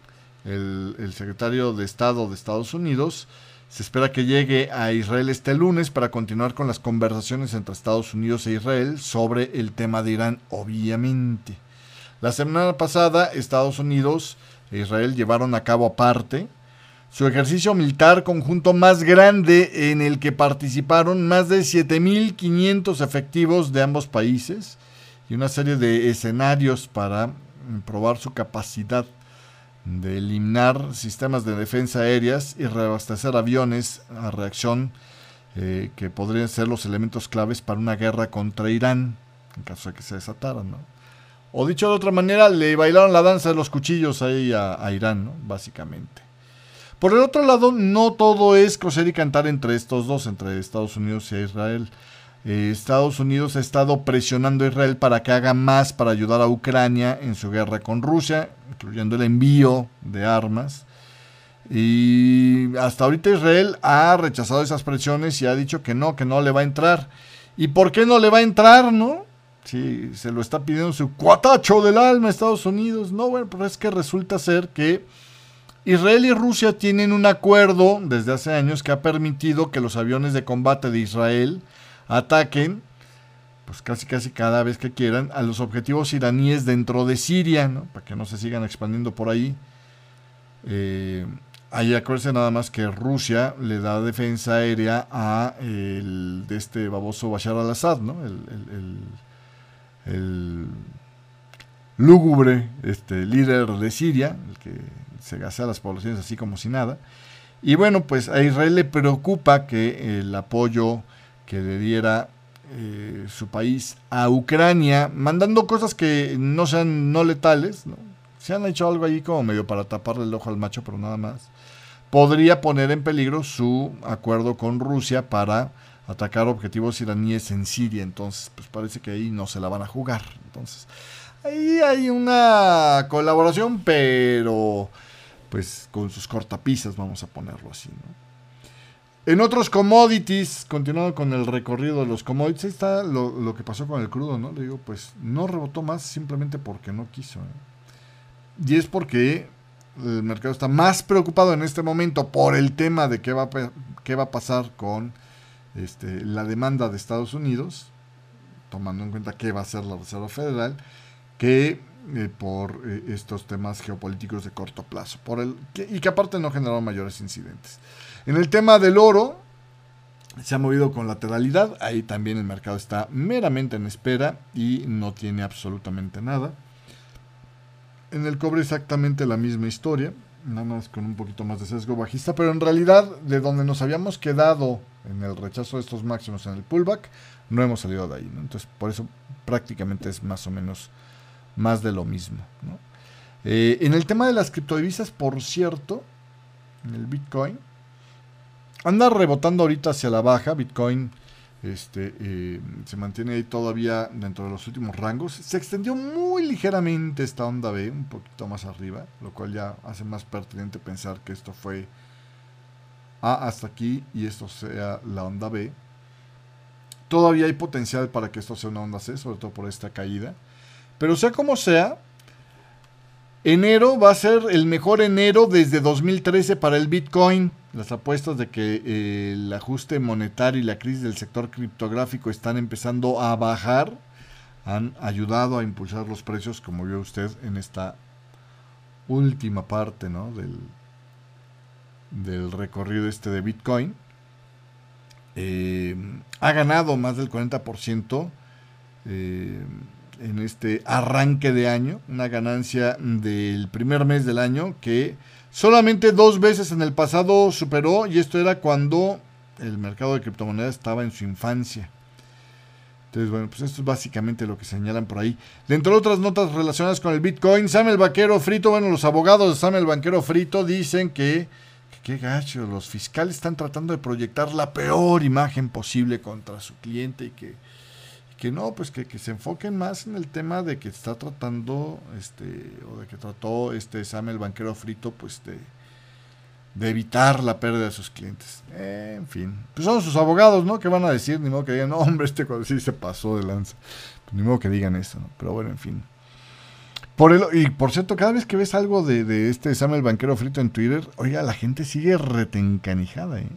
el, secretario de Estado de Estados Unidos. Se espera que llegue a Israel este lunes para continuar con las conversaciones entre Estados Unidos e Israel sobre el tema de Irán, obviamente. La semana pasada, Estados Unidos Israel llevaron a cabo aparte su ejercicio militar conjunto más grande en el que participaron más de 7.500 efectivos de ambos países y una serie de escenarios para probar su capacidad de eliminar sistemas de defensa aéreas y reabastecer aviones a reacción eh, que podrían ser los elementos claves para una guerra contra Irán, en caso de que se desataran, ¿no? O dicho de otra manera, le bailaron la danza de los cuchillos ahí a, Irán, ¿no? Básicamente. Por el otro lado, no todo es coser y cantar entre estos dos, entre Estados Unidos y Israel. eh, Estados Unidos ha estado presionando a Israel para que haga más para ayudar a Ucrania en su guerra con Rusia, incluyendo el envío de armas. Y hasta ahorita Israel ha rechazado esas presiones y ha dicho que no, que no le va a entrar. ¿Y por qué no le va a entrar, no? Si se lo está pidiendo su cuatacho del alma Estados Unidos. No, bueno, pero es que resulta ser que Israel y Rusia tienen un acuerdo desde hace años que ha permitido que los aviones de combate de Israel ataquen, pues casi casi cada vez que quieran, a los objetivos iraníes dentro de Siria, ¿no? Para que no se sigan expandiendo por ahí. Eh, ahí acuérdense nada más que Rusia le da defensa aérea a el de este baboso Bashar al-Assad, ¿no? El, el, el, lúgubre este, líder de Siria, el que se gasea a las poblaciones así como si nada. Y bueno, pues a Israel le preocupa que el apoyo que le diera eh, su país a Ucrania, mandando cosas que no sean no letales, ¿no? se han hecho algo ahí como medio para taparle el ojo al macho, pero nada más, podría poner en peligro su acuerdo con Rusia para atacar objetivos iraníes en Siria. Entonces, pues parece que ahí no se la van a jugar. Entonces, ahí hay una colaboración, pero pues con sus cortapisas, vamos a ponerlo así, ¿no? En otros commodities, continuando con el recorrido de los commodities, ahí está lo, que pasó con el crudo, ¿no? Le digo, pues no rebotó más simplemente porque no quiso. ¿eh? Y es porque el mercado está más preocupado en este momento por el tema de qué va qué va a pasar con este, la demanda de Estados Unidos, tomando en cuenta qué va a hacer la Reserva Federal, que eh, por eh, estos temas geopolíticos de corto plazo. Por el, y que aparte no generaron mayores incidentes. En el tema del oro, se ha movido con lateralidad. Ahí también el mercado está meramente en espera y no tiene absolutamente nada. En el cobre exactamente la misma historia, nada más con un poquito más de sesgo bajista, pero en realidad de donde nos habíamos quedado en el rechazo de estos máximos en el pullback, no hemos salido de ahí. Entonces por eso prácticamente es más o menos más de lo mismo. Eh, en el tema de las criptodivisas, por cierto, en el Bitcoin, anda rebotando ahorita hacia la baja. Bitcoin este, eh, se mantiene ahí todavía dentro de los últimos rangos. Se extendió muy ligeramente esta onda B, un poquito más arriba, lo cual ya hace más pertinente pensar que esto fue A hasta aquí y esto sea la onda B. Todavía hay potencial para que esto sea una onda C, sobre todo por esta caída. Pero sea como sea, enero va a ser el mejor enero desde 2013 para el Bitcoin. Las apuestas de que eh, el ajuste monetario y la crisis del sector criptográfico están empezando a bajar han ayudado a impulsar los precios, como vio usted en esta última parte ¿no? del, del recorrido este de Bitcoin. Eh, ha ganado más del 40%. Eh, en este arranque de año, una ganancia del primer mes del año que solamente dos veces en el pasado superó y esto era cuando el mercado de criptomonedas estaba en su infancia. Entonces, bueno, pues esto es básicamente lo que señalan por ahí. Dentro de otras notas relacionadas con el Bitcoin, Samuel Banquero Frito, bueno, los abogados de Samuel Banquero Frito dicen que qué gacho, los fiscales están tratando de proyectar la peor imagen posible contra su cliente y que que no, pues que, se enfoquen más en el tema de que está tratando, este, o de que trató este Samuel Banquero Frito, pues de, evitar la pérdida de sus clientes. en fin, pues son sus abogados, ¿no? Que van a decir, ni modo que digan, no, hombre, este cuando sí se pasó de lanza. Pues ni modo que digan eso, ¿no? Pero bueno, en fin. Por el, y por cierto, cada vez que ves algo de, este Samuel Banquero Frito en Twitter, oiga, la gente sigue retencanijada, ¿eh?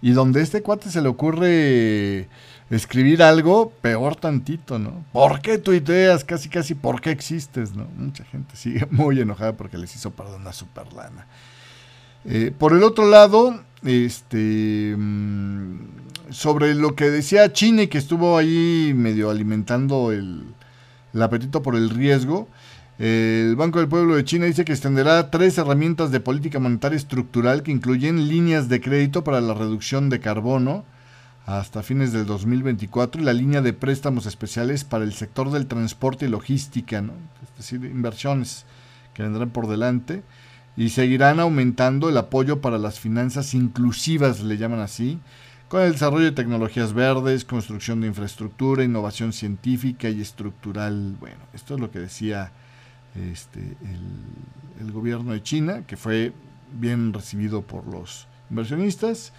Y donde este cuate se le ocurre escribir algo, peor tantito, ¿no? ¿Por qué tuiteas? Casi, casi, ¿por qué existes? ¿no? Mucha gente sigue [LAUGHS] muy enojada porque les hizo perder una super lana. Eh, por el otro lado, este, mm, sobre lo que decía Chine, que estuvo ahí medio alimentando el, el apetito por el riesgo, el Banco del Pueblo de China dice que extenderá tres herramientas de política monetaria estructural que incluyen líneas de crédito para la reducción de carbono, hasta fines del 2024 y la línea de préstamos especiales para el sector del transporte y logística, ¿no? es decir, inversiones que vendrán por delante y seguirán aumentando el apoyo para las finanzas inclusivas, le llaman así, con el desarrollo de tecnologías verdes, construcción de infraestructura, innovación científica y estructural. Bueno, esto es lo que decía este, el, gobierno de China, que fue bien recibido por los inversionistas.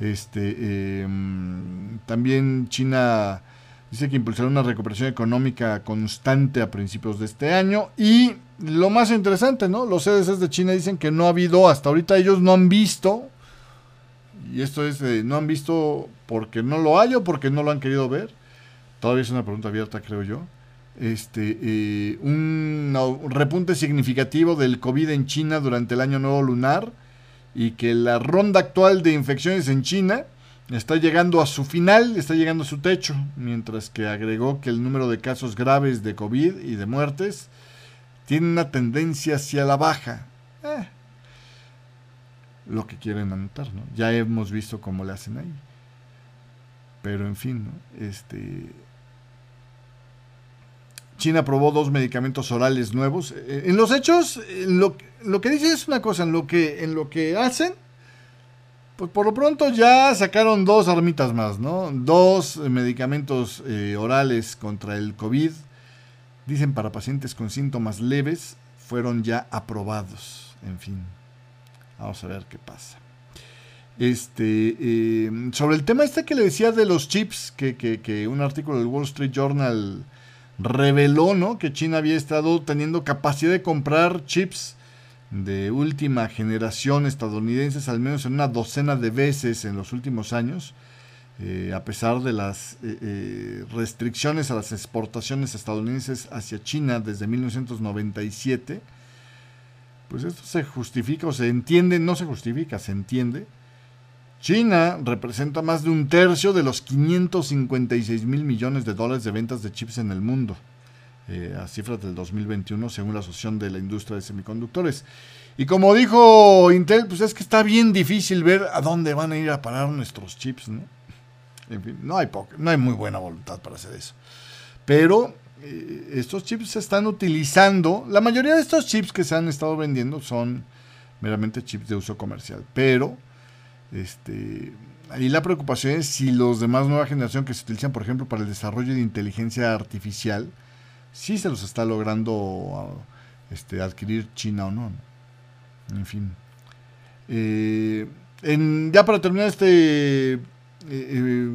Este, em, también China dice que impulsará una recuperación económica constante a principios de este año. Y lo más interesante, ¿no? Los CDCs de China dicen que no ha habido, hasta ahorita ellos no han visto y esto es, no han visto porque no lo hay o porque no lo han querido ver. Todavía es una pregunta abierta, creo yo. Este, eh, un repunte significativo del COVID en China durante el año nuevo lunar y que la ronda actual de infecciones en China está llegando a su final, está llegando a su techo, mientras que agregó que el número de casos graves de COVID y de muertes tiene una tendencia hacia la baja. Eh, lo que quieren anotar, ¿no? Ya hemos visto cómo le hacen ahí. Pero en fin, ¿no? Este China aprobó dos medicamentos orales nuevos. Eh, en los hechos, lo, lo, que dice es una cosa, en lo que, que hacen, pues por lo pronto ya sacaron dos armitas más, ¿no? Dos medicamentos eh, orales contra el COVID, dicen para pacientes con síntomas leves, fueron ya aprobados. En fin. Vamos a ver qué pasa. Este, eh, sobre el tema este que le decía de los chips, que, un artículo del Wall Street Journal reveló, ¿no? Que China había estado teniendo capacidad de comprar chips de última generación estadounidenses al menos en una docena de veces en los últimos años, eh, a pesar de las eh, restricciones a las exportaciones estadounidenses hacia China desde 1997 pues esto se justifica o se entiende, no se justifica, se entiende. China representa más de un tercio de los 556 mil millones de dólares de ventas de chips en el mundo, eh, a cifras del 2021 según la Asociación de la Industria de Semiconductores. Y como dijo Intel, pues es que está bien difícil ver a dónde van a ir a parar nuestros chips, ¿no? En fin, no hay, no hay muy buena voluntad para hacer eso. Pero eh, estos chips se están utilizando, la mayoría de estos chips que se han estado vendiendo son meramente chips de uso comercial, pero este, ahí la preocupación es si los demás nueva generación que se utilizan, por ejemplo, para el desarrollo de inteligencia artificial, si se los está logrando este, adquirir China o no. En fin. Eh, ya para terminar este eh,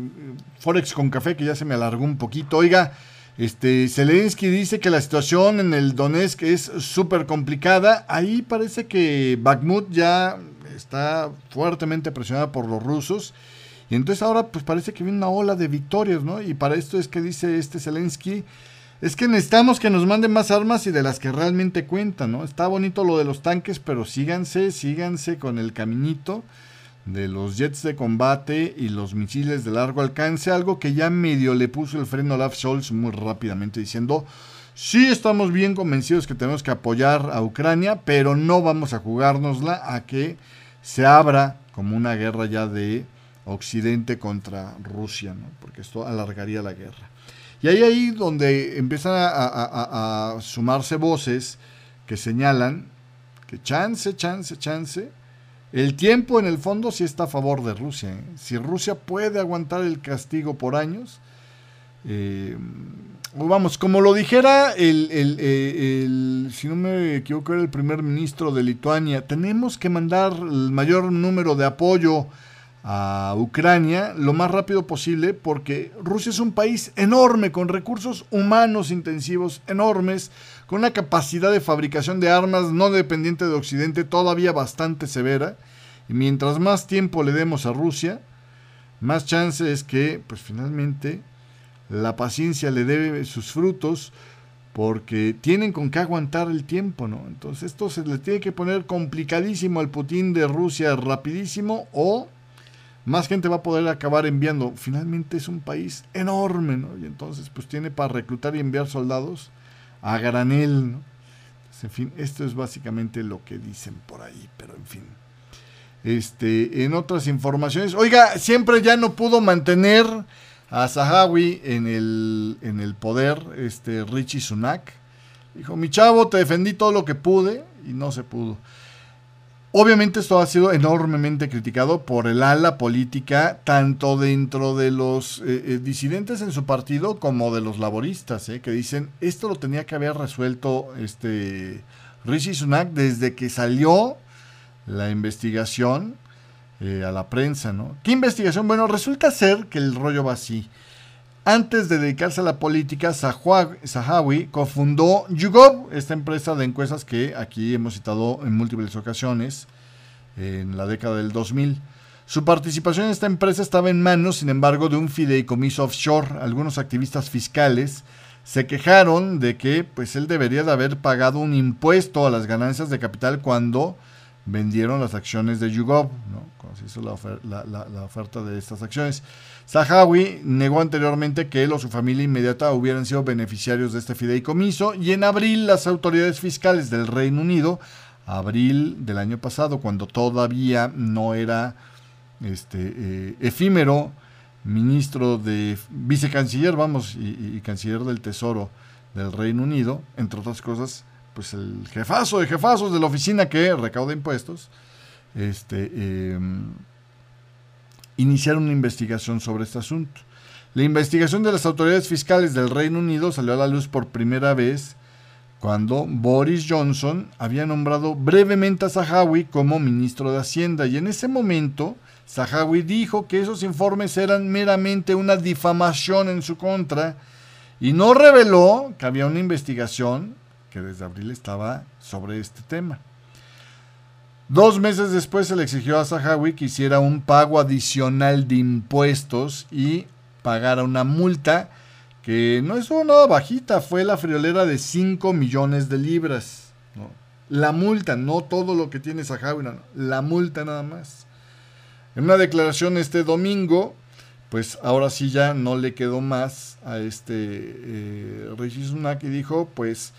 Forex con café, que ya se me alargó un poquito. Oiga, este, Zelensky dice que la situación en el Donetsk es súper complicada. Ahí parece que Bakhmut ya está fuertemente presionada por los rusos. Y entonces ahora pues parece que viene una ola de victorias, ¿no? Y para esto es que dice este Zelensky, es que necesitamos que nos manden más armas y de las que realmente cuentan, ¿no? Está bonito lo de los tanques, pero síganse, síganse con el caminito de los jets de combate y los misiles de largo alcance, algo que ya medio le puso el freno a Olaf Scholz muy rápidamente diciendo, sí estamos bien convencidos que tenemos que apoyar a Ucrania, pero no vamos a jugárnosla a que se abra como una guerra ya de Occidente contra Rusia, porque esto alargaría la guerra. Y ahí ahí donde empiezan a sumarse voces que señalan que chance, chance, chance, el tiempo en el fondo sí está a favor de Rusia. ¿eh? Si Rusia puede aguantar el castigo por años, eh, vamos, como lo dijera el, el, si no me equivoco, era el primer ministro de Lituania, tenemos que mandar el mayor número de apoyo a Ucrania lo más rápido posible porque Rusia es un país enorme con recursos humanos intensivos enormes, con una capacidad de fabricación de armas no dependiente de Occidente todavía bastante severa. Y mientras más tiempo le demos a Rusia, más chance es que pues finalmente la paciencia le dé sus frutos porque tienen con qué aguantar el tiempo, ¿no? Entonces esto se le tiene que poner complicadísimo al Putin de Rusia rapidísimo o más gente va a poder acabar enviando. Finalmente es un país enorme, ¿no? Y entonces pues tiene para reclutar y enviar soldados a granel, ¿no? en fin, esto es básicamente lo que dicen por ahí, pero en fin. Este, en otras informaciones, oiga, siempre ya no pudo mantener a Zahawi en el, en el poder, este Richie Sunak. Dijo, mi chavo, te defendí todo lo que pude y no se pudo. Obviamente esto ha sido enormemente criticado por el ala política, tanto dentro de los eh, eh, disidentes en su partido como de los laboristas, eh, que dicen, esto lo tenía que haber resuelto este Rishi Sunak desde que salió la investigación a la prensa, ¿no? ¿Qué investigación? Bueno, resulta ser que el rollo va así. Antes de dedicarse a la política, Sahawi cofundó YouGov, esta empresa de encuestas que aquí hemos citado en múltiples ocasiones en la década del 2000. Su participación en esta empresa estaba en manos, sin embargo, de un fideicomiso offshore. Algunos activistas fiscales se quejaron de que pues, él debería de haber pagado un impuesto a las ganancias de capital cuando vendieron las acciones de YouGov, ¿no? cuando se hizo la oferta de estas acciones. Zahawi negó anteriormente que él o su familia inmediata hubieran sido beneficiarios de este fideicomiso y en abril las autoridades fiscales del Reino Unido, abril del año pasado, cuando todavía no era este, eh, efímero, ministro de vicecanciller, vamos, y, canciller del Tesoro del Reino Unido, entre otras cosas, pues el jefazo de jefazos de la oficina que recauda impuestos, este, em, iniciaron una investigación sobre este asunto. La investigación de las autoridades fiscales del Reino Unido salió a la luz por primera vez cuando Boris Johnson había nombrado brevemente a Zahawi como ministro de Hacienda y en ese momento Zahawi dijo que esos informes eran meramente una difamación en su contra y no reveló que había una investigación que desde abril estaba sobre este tema. Dos meses después se le exigió a Sahawi que hiciera un pago adicional de impuestos y pagara una multa que no es nada bajita, fue la friolera de 5 millones de libras. La multa, no todo lo que tiene Sahawi, la multa nada más. En una declaración este domingo, pues ahora sí ya no le quedó más a este eh, Rishi Sunak y dijo, pues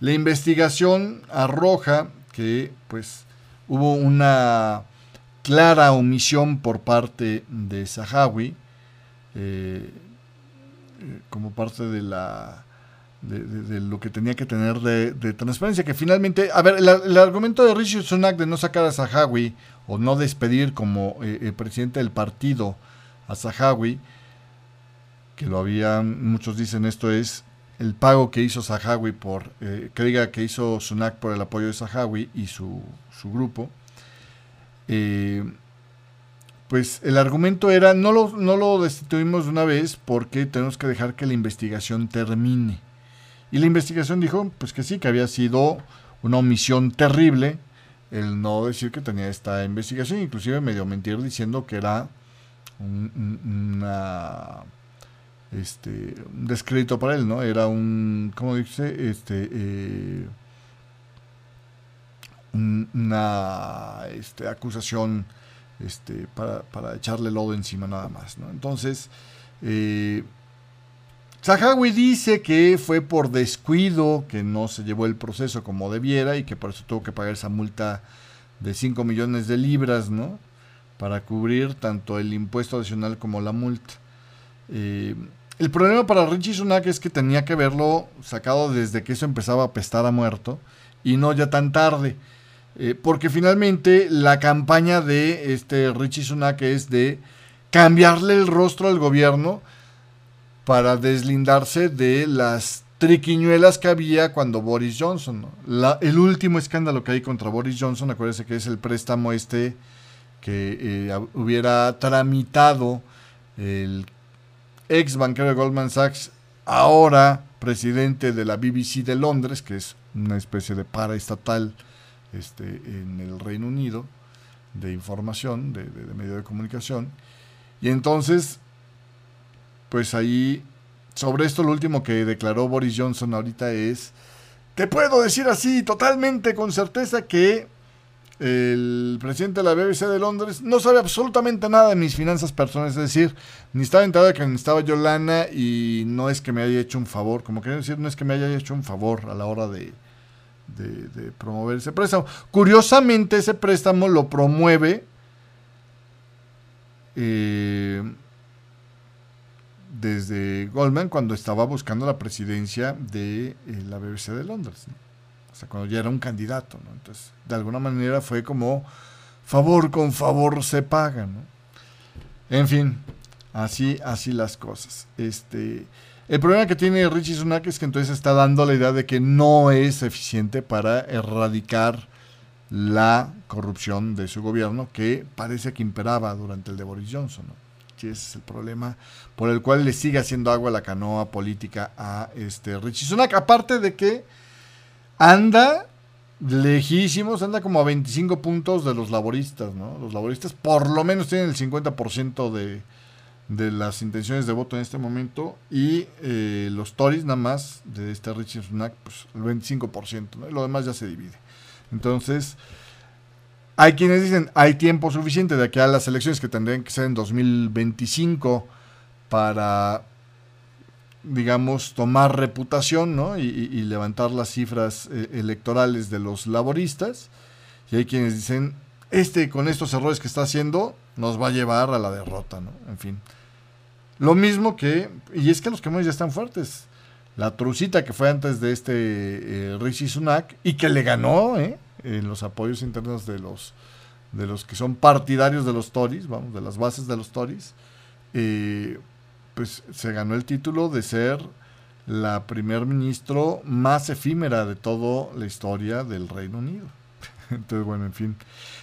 la investigación arroja que pues hubo una clara omisión por parte de Sahawi eh, eh, como parte de la de, lo que tenía que tener de, transparencia que finalmente a ver el, argumento de Rishi Sunak de no sacar a Sahawi o no despedir como eh, presidente del partido a Sahawi que lo habían muchos dicen esto es el pago que hizo Sahawi por, eh, que diga que hizo Sunak por el apoyo de Sahawi y su, grupo, eh, pues el argumento era, no lo, no lo destituimos de una vez porque tenemos que dejar que la investigación termine. Y la investigación dijo, pues que sí, que había sido una omisión terrible el no decir que tenía esta investigación, inclusive medio mentir diciendo que era una este, un descrédito para él, ¿no? Era un, ¿cómo dice? Este, eh, una este, acusación este, para, para, echarle lodo encima nada más, ¿no? Entonces, eh, dice que fue por descuido que no se llevó el proceso como debiera y que por eso tuvo que pagar esa multa de 5 millones de libras, ¿no? Para cubrir tanto el impuesto adicional como la multa. Eh, el problema para Richie Sunak es que tenía que verlo sacado desde que eso empezaba a pestar a muerto y no ya tan tarde. Eh, porque finalmente la campaña de este Richie Sunak es de cambiarle el rostro al gobierno para deslindarse de las triquiñuelas que había cuando Boris Johnson. el último escándalo que hay contra Boris Johnson, acuérdense que es el préstamo este que eh, hubiera tramitado el ex banquero de Goldman Sachs, ahora presidente de la BBC de Londres, que es una especie de paraestatal este, en el Reino Unido de información, de, de, medio de comunicación. Y entonces, pues ahí, sobre esto lo último que declaró Boris Johnson ahorita es, te puedo decir así, totalmente con certeza que el presidente de la BBC de Londres no sabe absolutamente nada de mis finanzas personales, es decir, ni estaba enterado de que necesitaba yo lana y no es que me haya hecho un favor, como quiero decir, no es que me haya hecho un favor a la hora de, de, promover ese préstamo. Curiosamente, ese préstamo lo promueve eh, desde Goldman cuando estaba buscando la presidencia de eh, la BBC de Londres. O sea, cuando ya era un candidato, ¿no? Entonces, de alguna manera fue como favor con favor se paga, ¿no? En fin, así, así las cosas. Este, el problema que tiene Richie Sunak es que entonces está dando la idea de que no es eficiente para erradicar la corrupción de su gobierno que parece que imperaba durante el de Boris Johnson, ¿no? ese es el problema por el cual le sigue haciendo agua la canoa política a este Richie Sunak. Aparte de que anda lejísimos, anda como a 25 puntos de los laboristas, ¿no? Los laboristas por lo menos tienen el 50% de, de las intenciones de voto en este momento y eh, los Tories nada más de este Richie Sunak, pues el 25%, ¿no? Y lo demás ya se divide. Entonces, hay quienes dicen, hay tiempo suficiente de aquí a las elecciones que tendrían que ser en 2025 para digamos, tomar reputación ¿no? y, levantar las cifras eh, electorales de los laboristas. Y hay quienes dicen, este con estos errores que está haciendo nos va a llevar a la derrota, ¿no? En fin. Lo mismo que, y es que los quemones ya están fuertes. La trucita que fue antes de este eh, Rishi Sunak y que le ganó ¿eh? en los apoyos internos de los, de los que son partidarios de los Tories, vamos, de las bases de los Tories. Eh, pues se ganó el título de ser la primer ministro más efímera de toda la historia del Reino Unido. [LAUGHS] Entonces, bueno, en fin.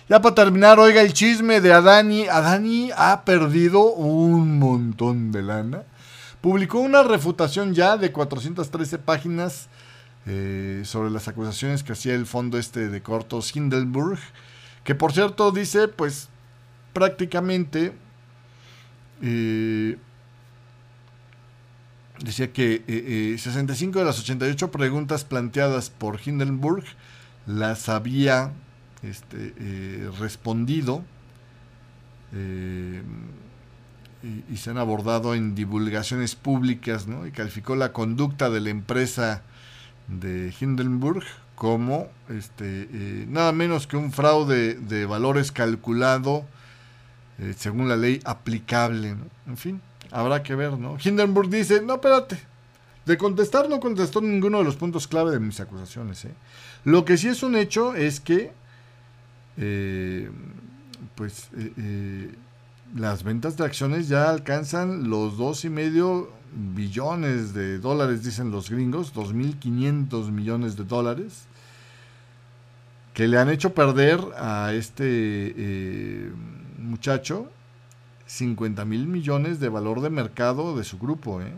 Ya para terminar, oiga el chisme de Adani. Adani ha perdido un montón de lana. Publicó una refutación ya de 413 páginas eh, sobre las acusaciones que hacía el fondo este de cortos Hindenburg. Que por cierto dice, pues prácticamente... Eh, decía que 65 eh, de las 88 preguntas planteadas por Hindenburg las había este, eh, respondido eh, y, se han abordado en divulgaciones públicas, ¿no? Y calificó la conducta de la empresa de Hindenburg como este, nada menos que un fraude de valores calculado según la ley aplicable, En fin habrá que ver, ¿no? Hindenburg dice, no, espérate. De contestar no contestó ninguno de los puntos clave de mis acusaciones. ¿eh? Lo que sí es un hecho es que, eh, pues, eh, las ventas de acciones ya alcanzan los dos y medio billones de dólares, dicen los gringos, 2.500 millones de dólares, que le han hecho perder a este muchacho 50 mil millones de valor de mercado de su grupo. ¿eh?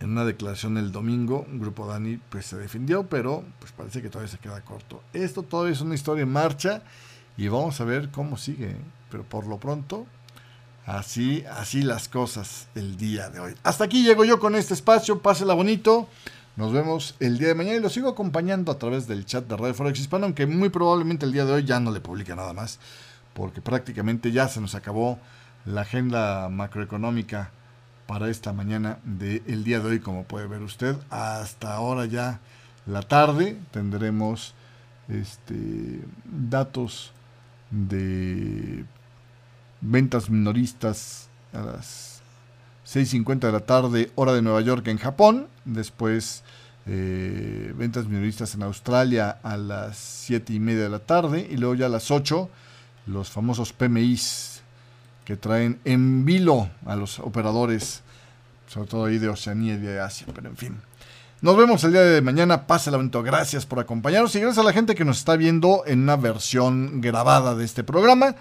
En una declaración el domingo, un grupo Dani pues, se defendió, pero pues parece que todavía se queda corto. Esto todavía es una historia en marcha y vamos a ver cómo sigue. ¿eh? Pero por lo pronto, así, así las cosas el día de hoy. Hasta aquí llego yo con este espacio. Pásela bonito. Nos vemos el día de mañana y lo sigo acompañando a través del chat de Radio Forex Hispano, aunque muy probablemente el día de hoy ya no le publique nada más porque prácticamente ya se nos acabó la agenda macroeconómica para esta mañana del día de hoy, como puede ver usted. Hasta ahora ya la tarde tendremos este, datos de ventas minoristas a las 6.50 de la tarde, hora de Nueva York en Japón. Después eh, ventas minoristas en Australia a las 7 y media de la tarde. Y luego ya a las 8 los famosos PMIs que traen en vilo a los operadores, sobre todo ahí de Oceanía y de Asia, pero en fin. Nos vemos el día de mañana. Pase el evento. Gracias por acompañarnos y gracias a la gente que nos está viendo en una versión grabada de este programa.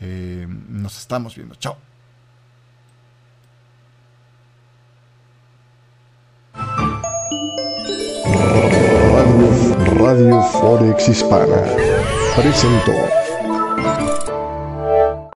Eh, nos estamos viendo. Chao. Radio, Radio Forex Hispana presentó.